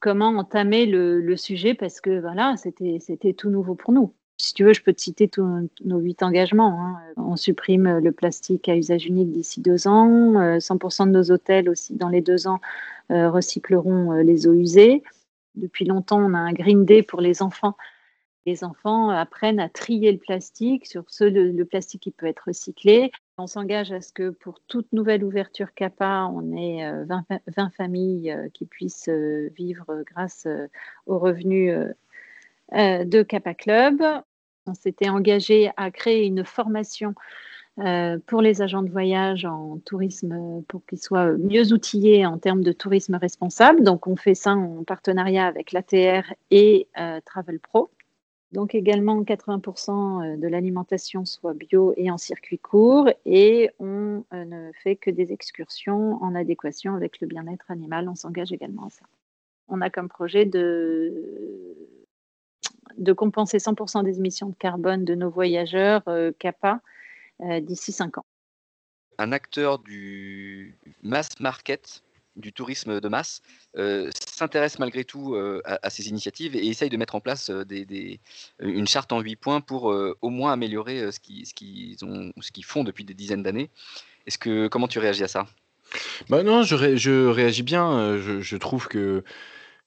comment entamer le, sujet parce que voilà, c'était tout nouveau pour nous. Si tu veux, je peux te citer tous nos huit engagements. Hein. On supprime le plastique à usage unique d'ici deux ans. 100% de nos hôtels aussi, dans les deux ans, recycleront les eaux usées. Depuis longtemps, on a un Green Day pour les enfants les enfants apprennent à trier le plastique sur ce, le, plastique qui peut être recyclé. On s'engage à ce que pour toute nouvelle ouverture CAPA, on ait 20, euh, familles euh, qui puissent euh, vivre grâce aux revenus de CAPA Club. On s'était engagé à créer une formation pour les agents de voyage en tourisme pour qu'ils soient mieux outillés en termes de tourisme responsable. Donc on fait ça en partenariat avec l'ATR et Travel Pro. Donc également 80% euh, de l'alimentation soit bio et en circuit court et on euh, ne fait que des excursions en adéquation avec le bien-être animal. On s'engage également à ça. On a comme projet de, de compenser 100% des émissions de carbone de nos voyageurs euh, CAPA d'ici 5 ans. Un acteur du mass market du tourisme de masse euh, s'intéresse malgré tout euh, à, ces initiatives et essaye de mettre en place euh, des, une charte en huit points pour au moins améliorer ce qu'ils ce qu'ils font depuis des dizaines d'années. Est-ce que comment tu réagis à ça? Bah non, je, je réagis bien. Je, je trouve que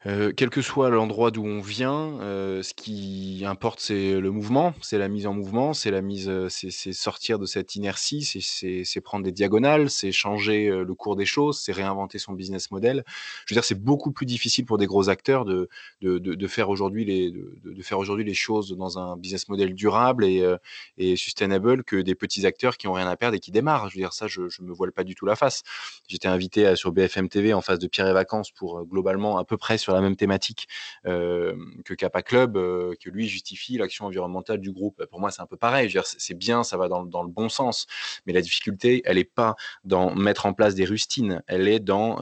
euh, quel que soit l'endroit d'où on vient, euh, ce qui importe, c'est le mouvement, c'est la mise en mouvement, c'est la mise, euh, c'est sortir de cette inertie, c'est prendre des diagonales, c'est changer le cours des choses, c'est réinventer son business model. Je veux dire, c'est beaucoup plus difficile pour des gros acteurs de, de, faire aujourd'hui les, de, les choses dans un business model durable et, sustainable que des petits acteurs qui ont rien à perdre et qui démarrent. Je veux dire, ça, je, je me voile pas du tout la face. J'étais invité sur BFM TV en face de Pierre et Vacances pour globalement à peu près sur la même thématique que Kappa Club, que lui justifie l'action environnementale du groupe. Pour moi, c'est un peu pareil. C'est bien, ça va dans, le bon sens. Mais la difficulté, elle n'est pas dans mettre en place des rustines, elle est dans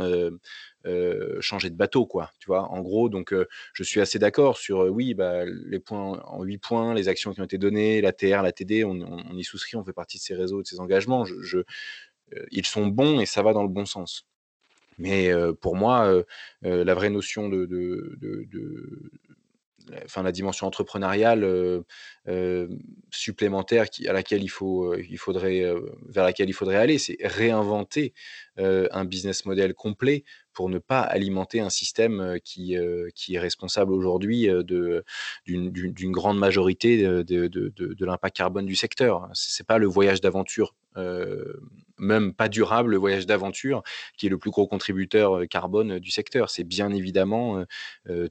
changer de bateau, quoi. Tu vois, en gros, donc je suis assez d'accord sur oui, bah, les points en huit points, les actions qui ont été données, la TR, la TD, on, y souscrit, on fait partie de ces réseaux, de ces engagements. ils sont bons et ça va dans le bon sens. Mais pour moi, la vraie notion de, enfin, la dimension entrepreneuriale supplémentaire à laquelle il, faut, il faudrait, vers laquelle il faudrait aller, c'est réinventer un business model complet pour ne pas alimenter un système qui, qui est responsable aujourd'hui d'une grande majorité de, de l'impact carbone du secteur. Ce n'est pas le voyage d'aventure même pas durable, le voyage d'aventure, qui est le plus gros contributeur carbone du secteur. C'est bien évidemment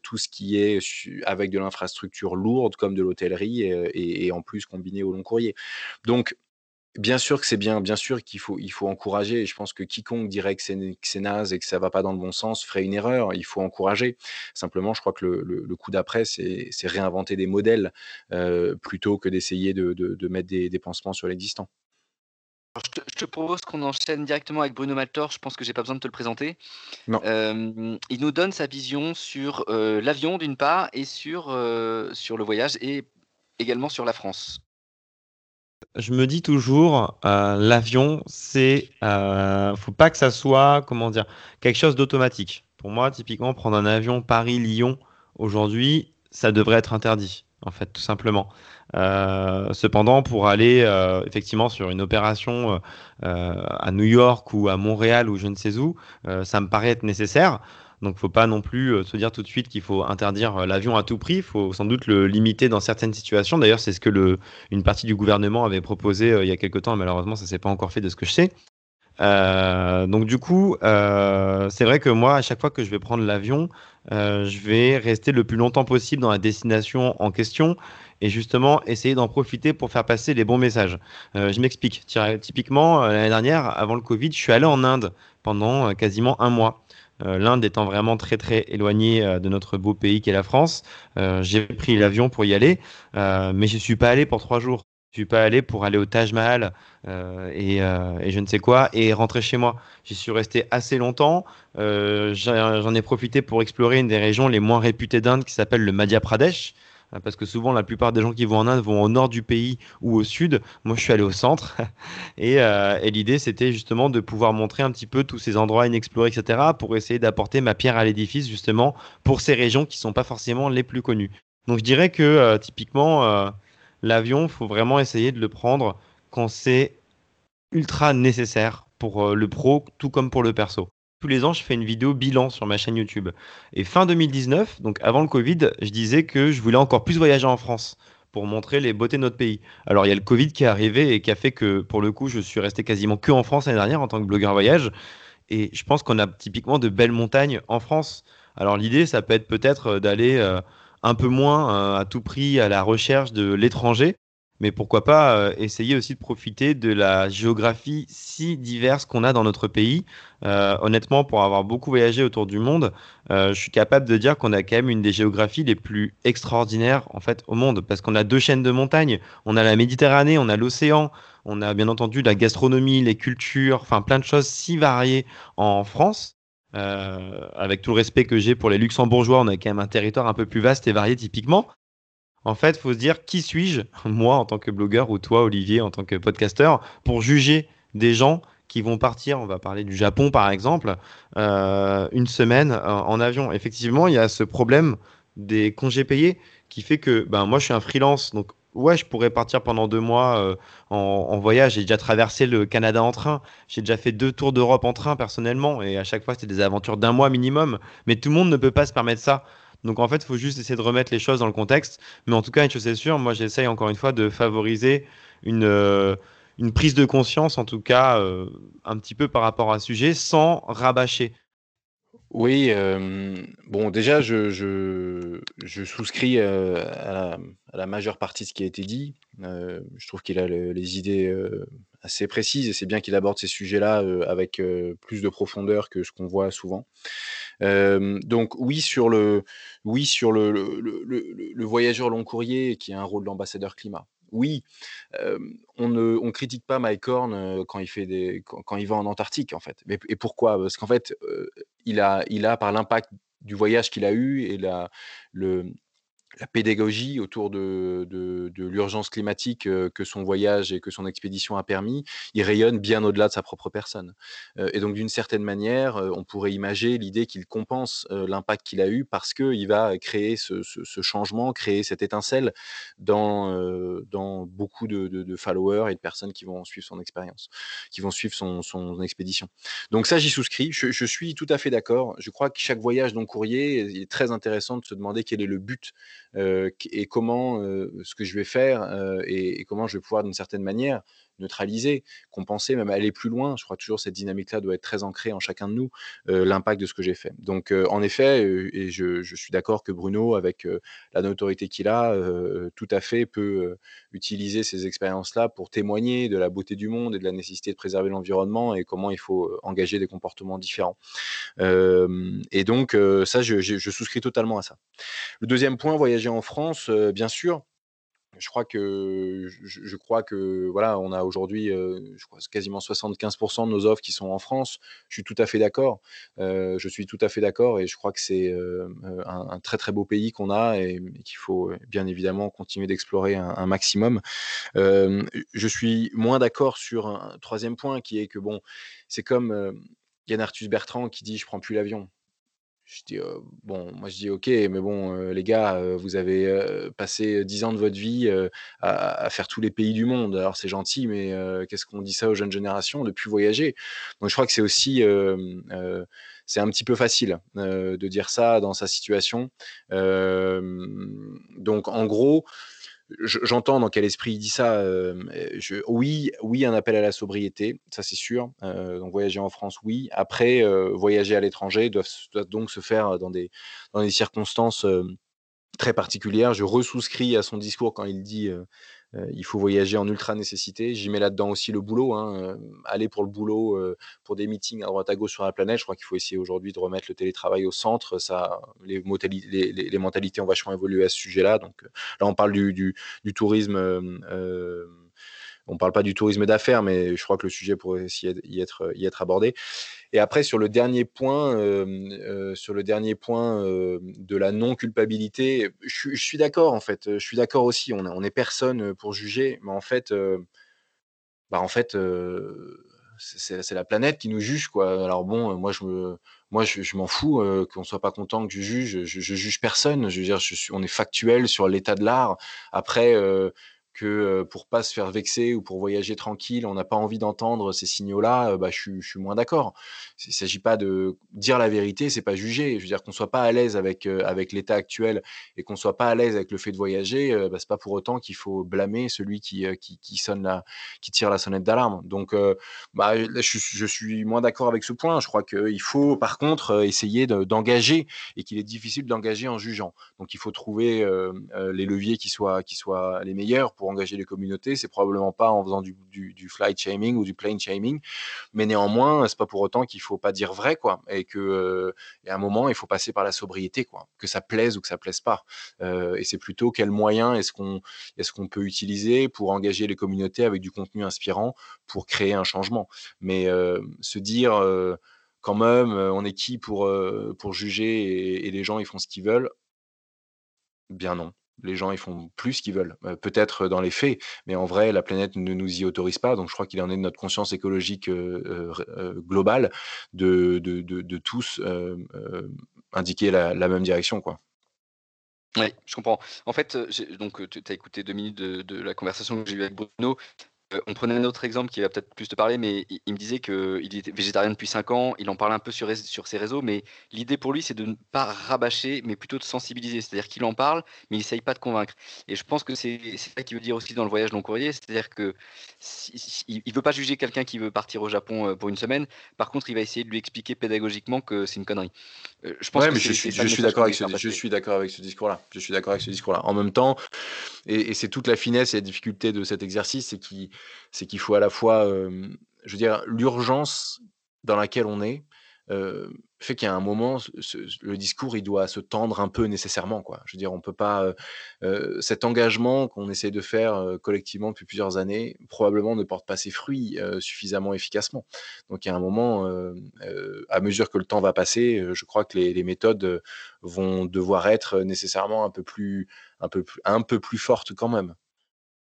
tout ce qui est avec de l'infrastructure lourde, comme de l'hôtellerie, et, en plus combiné au long courrier. Donc, Bien sûr que c'est bien, bien sûr qu'il faut, il faut encourager. Je pense que quiconque dirait que c'est naze et que ça va pas dans le bon sens ferait une erreur. Il faut encourager. Simplement, je crois que le, coup d'après, c'est réinventer des modèles plutôt que d'essayer de, mettre des, des pansements sur l'existant je, te, propose qu'on enchaîne directement avec Bruno Maltor. Je pense que j'ai pas besoin de te le présenter. il nous donne sa vision sur l'avion d'une part et sur, sur le voyage et également sur la France. Je me dis toujours, l'avion, c'est, faut pas que ça soit, comment dire, quelque chose d'automatique. Pour moi, typiquement, prendre un avion Paris-Lyon aujourd'hui, ça devrait être interdit en fait, tout simplement. Euh, cependant, pour aller euh, effectivement sur une opération euh, à New York ou à Montréal ou je ne sais où, ça me paraît être nécessaire. Donc, il ne faut pas non plus se dire tout de suite qu'il faut interdire l'avion à tout prix. Il faut sans doute le limiter dans certaines situations. D'ailleurs, c'est ce que une partie du gouvernement avait proposé il y a quelque temps. Malheureusement, ça ne s'est pas encore fait de ce que je sais. Donc du coup, c'est vrai que moi, à chaque fois que je vais prendre l'avion, je vais rester le plus longtemps possible dans la destination en question et justement essayer d'en profiter pour faire passer les bons messages. Euh, je m'explique. Typiquement, euh, l'année dernière, avant le Covid, je suis allé en Inde pendant euh, quasiment un mois. L'Inde étant vraiment très très éloignée de notre beau pays qu'est la France, j'ai pris l'avion pour y aller, mais je suis pas allé pour trois jours. Je suis pas allé pour aller au Taj Mahal et, et, je ne sais quoi et rentrer chez moi. J'y suis resté assez longtemps. J'en ai profité pour explorer une des régions les moins réputées d'Inde qui s'appelle le Madhya Pradesh. euh, parce que souvent la plupart des gens qui vont en Inde vont au nord du pays ou au sud. Moi, je suis allé au centre, et, euh, et l'idée c'était justement de pouvoir montrer un petit peu tous ces endroits inexplorés, etc., pour essayer d'apporter ma pierre à l'édifice justement pour ces régions qui sont pas forcément les plus connues. Donc je dirais que euh, typiquement l'avion, faut vraiment essayer de le prendre quand c'est ultra nécessaire pour le pro, tout comme pour le perso tous les ans, je fais une vidéo bilan sur ma chaîne YouTube. Et fin 2019, donc avant le Covid, je disais que je voulais encore plus voyager en France pour montrer les beautés de notre pays. Alors il y a le Covid qui est arrivé et qui a fait que pour le coup, je suis resté quasiment que en France l'année dernière en tant que blogueur voyage. Et je pense qu'on a typiquement de belles montagnes en France. Alors l'idée, ça peut être peut-être euh, d'aller euh, un peu moins euh, à tout prix à la recherche de l'étranger mais pourquoi pas euh, essayer aussi de profiter de la géographie si diverse qu'on a dans notre pays. Euh, honnêtement, pour avoir beaucoup voyagé autour du monde, je suis capable de dire qu'on a quand même une des géographies les plus extraordinaires en fait au monde, parce qu'on a deux chaînes de montagnes, on a la Méditerranée, on a l'océan, on a bien entendu la gastronomie, les cultures, enfin plein de choses si variées en France. Avec tout le respect que j'ai pour les Luxembourgeois, on a quand même un territoire un peu plus vaste et varié typiquement. En fait, il faut se dire qui suis-je, moi en tant que blogueur ou toi, Olivier, en tant que podcasteur, pour juger des gens qui vont partir, on va parler du Japon par exemple, euh, une semaine euh, en avion. Effectivement, il y a ce problème des congés payés qui fait que ben, moi je suis un freelance, donc ouais, je pourrais partir pendant deux mois euh, en, voyage. J'ai déjà traversé le Canada en train, j'ai déjà fait deux tours d'Europe en train personnellement, et à chaque fois c'était des aventures d'un mois minimum, mais tout le monde ne peut pas se permettre ça. Donc en fait, il faut juste essayer de remettre les choses dans le contexte. Mais en tout cas, une chose est sûre, moi j'essaye encore une fois de favoriser une, euh, prise de conscience, en tout cas euh, un petit peu par rapport à ce sujet, sans rabâcher. Oui, bon, déjà, je, souscris à la, majeure partie de ce qui a été dit. je trouve qu'il a les idées assez précises et c'est bien qu'il aborde ces sujets-là avec plus de profondeur que ce qu'on voit souvent donc oui sur le oui sur le, voyageur long courrier qui a un rôle d'ambassadeur climat. Oui, on ne on critique pas Mike Horn quand il fait des quand, il va en Antarctique en fait. et pourquoi? Parce qu'en fait il a il a par l'impact du voyage qu'il a eu et la le la pédagogie autour de, l'urgence climatique que son voyage et que son expédition a permis, il rayonne bien au-delà de sa propre personne. et donc, d'une certaine manière, on pourrait imaginer l'idée qu'il compense l'impact qu'il a eu parce qu'il va créer ce, changement, créer cette étincelle dans, beaucoup de, followers et de personnes qui vont suivre son expérience, qui vont suivre son, expédition. Donc ça, j'y souscris. Je, je, suis tout à fait d'accord. Je crois que chaque voyage dans courrier, il est très intéressant de se demander quel est le but et comment ce que je vais faire et, comment je vais pouvoir d'une certaine manière neutraliser, compenser, même aller plus loin. Je crois que toujours cette dynamique-là doit être très ancrée en chacun de nous, l'impact de ce que j'ai fait. Donc, en effet, et je, suis d'accord que Bruno, avec la notoriété qu'il a, tout à fait peut utiliser ces expériences-là pour témoigner de la beauté du monde et de la nécessité de préserver l'environnement et comment il faut engager des comportements différents. et donc, ça, je, souscris totalement à ça. Le deuxième point, voyager en France, bien sûr je crois que je, crois que voilà, on a aujourd'hui, crois, quasiment 75% de nos offres qui sont en France. Je suis tout à fait d'accord. je suis tout à fait d'accord et je crois que c'est un, très très beau pays qu'on a et, qu'il faut bien évidemment continuer d'explorer un, maximum. je suis moins d'accord sur un troisième point qui est que bon, c'est comme Yann Arthus Bertrand qui dit je prends plus l'avion. Je dis, bon, moi je dis, ok, mais bon, les gars, vous avez passé dix ans de votre vie à, faire tous les pays du monde. Alors c'est gentil, mais qu'est-ce qu'on dit ça aux jeunes générations? De plus voyager Donc je crois que c'est aussi, c'est un petit peu facile de dire ça dans sa situation. donc en gros, J'entends dans quel esprit il dit ça. je, oui, oui, un appel à la sobriété, ça c'est sûr. donc voyager en France, oui. Après, voyager à l'étranger doit, donc se faire dans des, circonstances très particulières. Je resouscris à son discours quand il dit euh, il faut voyager en ultra nécessité. J'y mets là-dedans aussi le boulot. Hein, euh, aller pour le boulot, euh, pour des meetings à droite à gauche sur la planète. Je crois qu'il faut essayer aujourd'hui de remettre le télétravail au centre. Les, les, mentalités ont vachement évolué à ce sujet-là. Donc là, on parle du, tourisme. on ne parle pas du tourisme d'affaires, mais je crois que le sujet pourrait y être, y être abordé. Et après, sur le dernier point, sur le dernier point de la non-culpabilité, je, suis d'accord en fait. Je suis d'accord aussi. On, on est personne pour juger, mais en fait, bah en fait, c'est la planète qui nous juge quoi. Alors bon, moi je moi je, m'en fous qu'on soit pas content que je juge. Je, je, juge personne. Je veux dire, on est factuel sur l'état de l'art. Après que pour pas se faire vexer ou pour voyager tranquille, on n'a pas envie d'entendre ces signaux-là, bah, je, suis moins d'accord. Il ne s'agit pas de dire la vérité, c'est pas juger. Je veux dire qu'on soit pas à l'aise avec avec l'état actuel et qu'on soit pas à l'aise avec le fait de voyager, bah, c'est pas pour autant qu'il faut blâmer celui qui, qui, sonne la, qui tire la sonnette d'alarme. Donc, bah, je, suis moins d'accord avec ce point. Je crois qu'il faut par contre essayer d'engager et qu'il est difficile d'engager en jugeant. Donc, il faut trouver les leviers qui soient qui soient les meilleurs pour engager les communautés. C'est probablement pas en faisant du, du, flight shaming ou du plane shaming, mais néanmoins, c'est pas pour autant qu'il faut pas dire vrai, quoi, et que euh, à un moment, il faut passer par la sobriété, quoi, que ça plaise ou que ça plaise pas. Euh, et c'est plutôt quel moyen est-ce qu'on est-ce qu'on peut utiliser pour engager les communautés avec du contenu inspirant pour créer un changement. Mais euh, se dire quand même, on est qui pour, pour juger et, et les gens ils font ce qu'ils veulent? Bien non les gens ils font plus qu'ils veulent, euh, peut-être dans les faits, mais en vrai, la planète ne nous y autorise pas. Donc, je crois qu'il en est de notre conscience écologique euh, euh, globale de, tous indiquer la, même direction. Quoi. Oui, je comprends. En fait, donc tu as écouté deux minutes de la conversation que j'ai eue avec Bruno. Euh, on prenait un autre exemple qui va peut-être plus te parler, mais il, me disait qu'il était végétarien depuis 5 ans, il en parle un peu sur, sur ses réseaux, mais l'idée pour lui, c'est de ne pas rabâcher, mais plutôt de sensibiliser. C'est-à-dire qu'il en parle, mais il n'essaye pas de convaincre. Et je pense que c'est ça qu'il veut dire aussi dans le voyage long courrier, c'est-à-dire que il ne veut pas juger quelqu'un qui veut partir au Japon euh, pour une semaine, par contre, il va essayer de lui expliquer pédagogiquement que c'est une connerie. Euh, je pense que je, suis, je suis d'accord avec, ce, je suis d'accord avec ce discours-là. Je suis d'accord avec ce discours-là. En même temps, et, et c'est toute la finesse et la difficulté de cet exercice, c'est qu'il c'est qu'il faut à la fois, je veux dire, l'urgence dans laquelle on est fait qu'il y a un moment, le discours, il doit se tendre un peu nécessairement. Quoi. Je veux dire, on peut pas. cet engagement qu'on essaie de faire collectivement depuis plusieurs années, probablement ne porte pas ses fruits suffisamment efficacement. Donc, il y a un moment, à mesure que le temps va passer, je crois que les, méthodes vont devoir être nécessairement un peu plus, un peu un peu plus fortes quand même.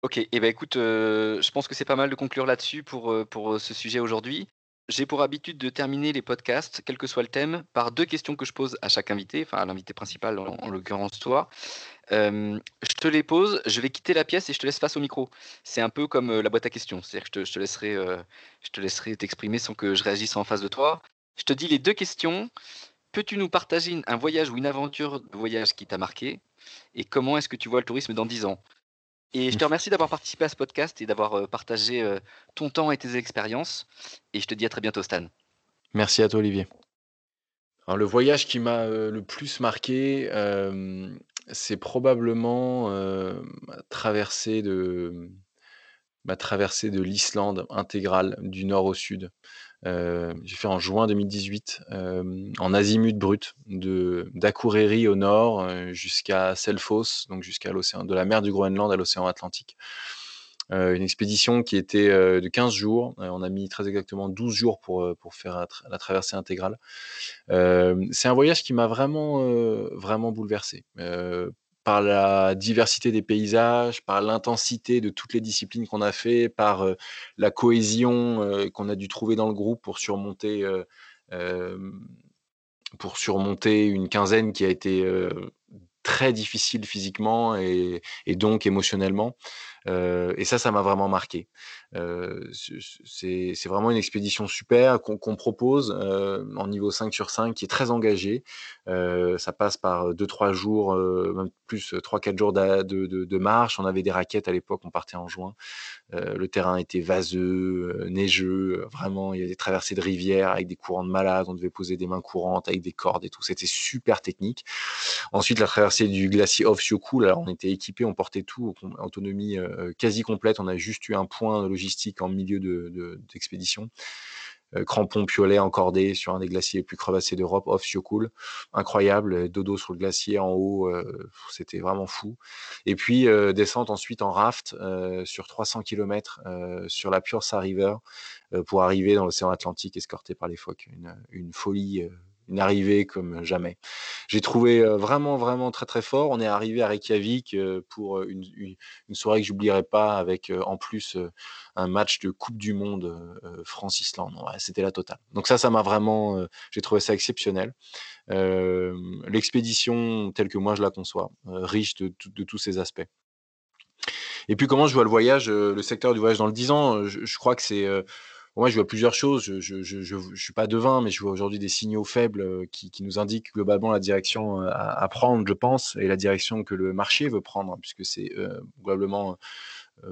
OK et ben écoute, je pense que c'est pas mal de conclure là-dessus pour, pour, ce sujet aujourd'hui. J'ai pour habitude de terminer les podcasts, quel que soit le thème, par deux questions que je pose à chaque invité, enfin à l'invité principal en l'occurrence toi. je te les pose, je vais quitter la pièce et je te laisse face au micro. C'est un peu comme, la boîte à questions, c'est-à-dire que je te laisserai, je te laisserai t'exprimer sans que je réagisse en face de toi. Je te dis les deux questions. Peux-tu nous partager un voyage ou une aventure de voyage qui t'a marqué? Et comment est-ce que tu vois le tourisme dans 10 ans? Et je te remercie d'avoir participé à ce podcast et d'avoir partagé ton temps et tes expériences. Et je te dis à très bientôt, Stan. Merci à toi, Olivier. le voyage qui m'a le plus marqué, c'est probablement ma traversée de, ma traversée de l'Islande intégrale du nord au sud. Euh, j'ai fait en juin 2018 euh, en azimut brut de d'Akureyri au nord euh, jusqu'à Selfoss, donc jusqu'à l'océan de la mer du Groenland à l'océan Atlantique. une expédition qui était de 15 jours. on a mis très exactement 12 jours pour, faire la, traversée intégrale. c'est un voyage qui m'a vraiment, vraiment bouleversé par la diversité des paysages, par l'intensité de toutes les disciplines qu'on a fait, par la cohésion qu'on a dû trouver dans le groupe pour surmonter, une quinzaine qui a été très difficile physiquement et donc émotionnellement. Et ça, ça m'a vraiment marqué. C'est vraiment une expédition super qu'on propose en niveau 5 sur 5 qui est très engagé. ça passe par 2-3 jours, même plus 3-4 jours de, marche. On avait des raquettes à l'époque, on partait en juin. le terrain était vaseux, neigeux, vraiment, il y avait des traversées de rivières avec des courants de malades. On devait poser des mains courantes avec des cordes et tout. C'était super technique. Ensuite, la traversée du glacier Offsioku, alors on était équipé, on portait tout, autonomie quasi complète. On a juste eu un point logistique en milieu d'expédition. De, crampons piolets encordés sur un des glaciers les plus crevassés d'Europe, off cool, incroyable, dodo sur le glacier en haut, c'était vraiment fou. Et puis descente ensuite en raft sur 300 km sur la Pure River pour arriver dans l'océan Atlantique escorté par les phoques. Une folie une arrivée comme jamais. J'ai trouvé vraiment, vraiment très, très fort. On est arrivé à Reykjavik pour une, soirée que j'oublierai pas avec en plus un match de Coupe du Monde France-Islande. C'était la totale. Donc ça, ça m'a vraiment, j'ai trouvé ça exceptionnel. L'expédition telle que moi je la conçois, riche de, tous ces aspects. Et puis comment je vois le voyage, le secteur du voyage dans le 10 ans, je crois que c'est moi, je vois plusieurs choses. Je ne suis pas devin, mais je vois aujourd'hui des signaux faibles qui, nous indiquent globalement la direction à, prendre, je pense, et la direction que le marché veut prendre, puisque c'est globalement,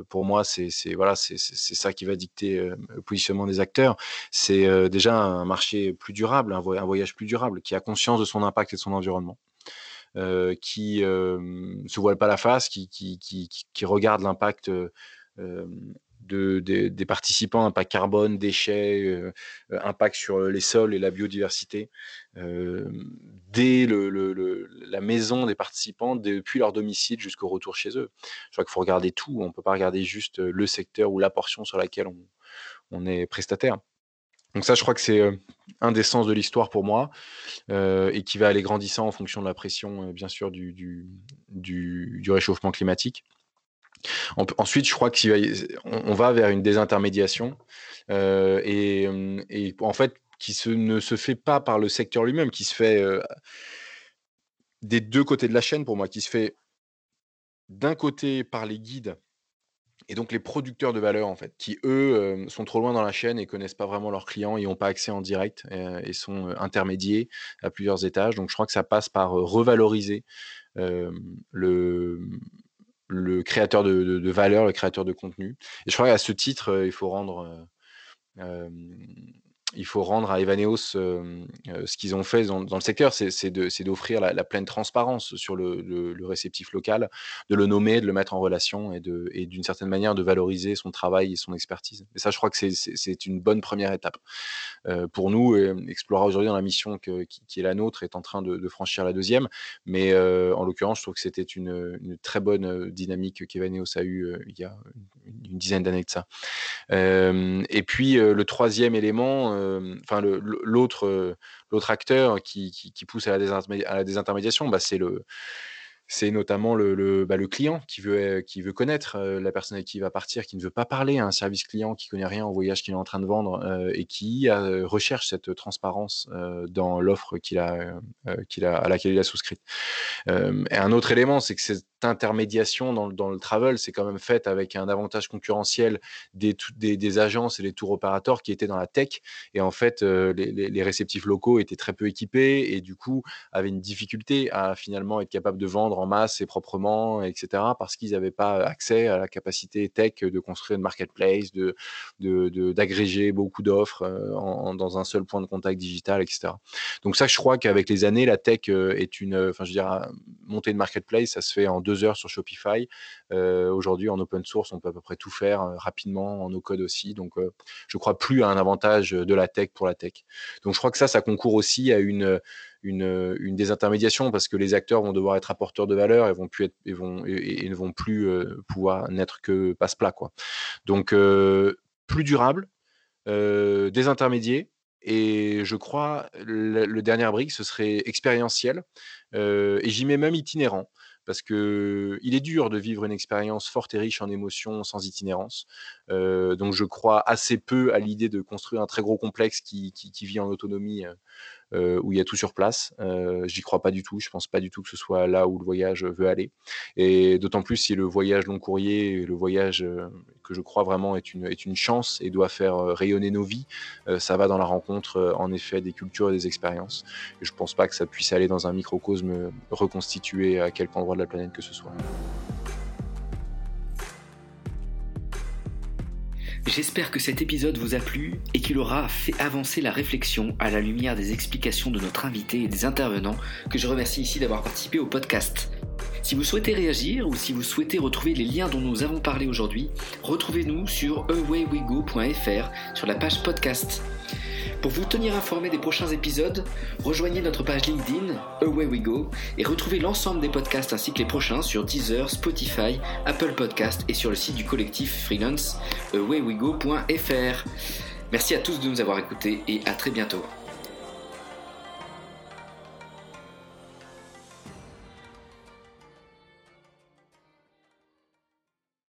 pour moi, c'est voilà, ça qui va dicter le positionnement des acteurs. C'est déjà un marché plus durable, un, voyage plus durable, qui a conscience de son impact et de son environnement. qui ne se voile pas la face, qui, qui, qui regarde l'impact des participants, impact carbone, déchets, euh, euh, impact sur les sols et la biodiversité, euh, dès la maison des participants, depuis leur domicile jusqu'au retour chez eux. Je crois qu'il faut regarder tout, on ne peut pas regarder juste le secteur ou la portion sur laquelle on, est prestataire. Donc ça, je crois que c'est un des sens de l'histoire pour moi et qui va aller grandissant en fonction de la pression, bien sûr, du réchauffement climatique ensuite, je crois qu'on va vers une désintermédiation euh, et, en fait, qui ne se fait pas par le secteur lui-même, qui se fait euh, des deux côtés de la chaîne pour moi, qui se fait d'un côté par les guides et donc les producteurs de valeur en fait, qui eux euh, sont trop loin dans la chaîne et connaissent pas vraiment leurs clients et n'ont pas accès en direct et sont intermédiés à plusieurs étages. Donc je crois que ça passe par revaloriser le, le créateur de, valeur, le créateur de contenu. Et je crois qu'à ce titre, euh, il faut rendre, euh, euh, il faut rendre à Evaneos ce qu'ils ont fait dans, le secteur, c'est d'offrir la, pleine transparence sur le, réceptif local, de le nommer, de le mettre en relation et d'une certaine manière de valoriser son travail et son expertise. Et ça, je crois que c'est une bonne première étape. pour nous, Explora aujourd'hui dans la mission qui, est la nôtre est en train de, franchir la deuxième, mais en l'occurrence, je trouve que c'était une, très bonne dynamique qu'Evaneos a eue il y a une, dizaine d'années de ça. et puis, le troisième élément, enfin l'autre l'autre acteur qui, pousse à la, désintermédiation, bah, c'est c'est notamment bah, le, client qui veut, veut connaître euh, la personne avec qui il va partir, qui ne veut pas parler à un service client, qui connaît rien au voyage qu'il est en train de vendre euh, et qui euh, recherche cette transparence dans l'offre à laquelle il a souscrite. et un autre élément, c'est que cette intermédiation dans, dans le travel, c'est quand même faite avec un avantage concurrentiel des, des, des, agences et des tours opérateurs qui étaient dans la tech. Et en fait, les, les réceptifs locaux étaient très peu équipés et du coup avaient une difficulté à finalement être capable de vendre en masse et proprement, etc., parce qu'ils n'avaient pas accès à la capacité tech de construire une marketplace, de, d'agréger beaucoup d'offres euh, dans un seul point de contact digital, etc. Donc ça, je crois qu'avec les années, la tech euh, est une, enfin, je veux dire, monter une marketplace, ça se fait en deux heures sur Shopify. Euh, aujourd'hui, en open source, on peut à peu près tout faire rapidement, en no code aussi. Donc, je crois plus à un avantage de la tech pour la tech. Donc, je crois que ça, ça concourt aussi à une une, une, désintermédiation parce que les acteurs vont devoir être apporteurs de valeur et, vont plus être, et, ne vont plus euh, pouvoir n'être que passe-plat. Quoi. Donc, euh, plus durable, euh, des intermédiaires. Et je crois, le, dernier brique, ce serait expérientiel. et j'y mets même itinérant parce que il est dur de vivre une expérience forte et riche en émotions sans itinérance. donc je crois assez peu à l'idée de construire un très gros complexe qui, vit en autonomie euh, où il y a tout sur place. Euh, J'y crois pas du tout. Je pense pas du tout que ce soit là où le voyage veut aller. Et d'autant plus si le voyage long courrier, le voyage euh, que je crois vraiment est une, est une chance et doit faire rayonner nos vies, ça va dans la rencontre en effet des cultures et des expériences. Et je pense pas que ça puisse aller dans un microcosme reconstitué à quelque endroit de la planète que ce soit. J'espère que cet épisode vous a plu et qu'il aura fait avancer la réflexion à la lumière des explications de notre invité et des intervenants que je remercie ici d'avoir participé au podcast. Si vous souhaitez réagir ou si vous souhaitez retrouver les liens dont nous avons parlé aujourd'hui, retrouvez-nous sur awaywego.fr sur la page podcast. Pour vous tenir informé des prochains épisodes, rejoignez notre page LinkedIn, Away We Go, et retrouvez l'ensemble des podcasts ainsi que les prochains sur Deezer, Spotify, Apple Podcast et sur le site du collectif freelance awaywego.fr. Merci à tous de nous avoir écoutés et à très bientôt.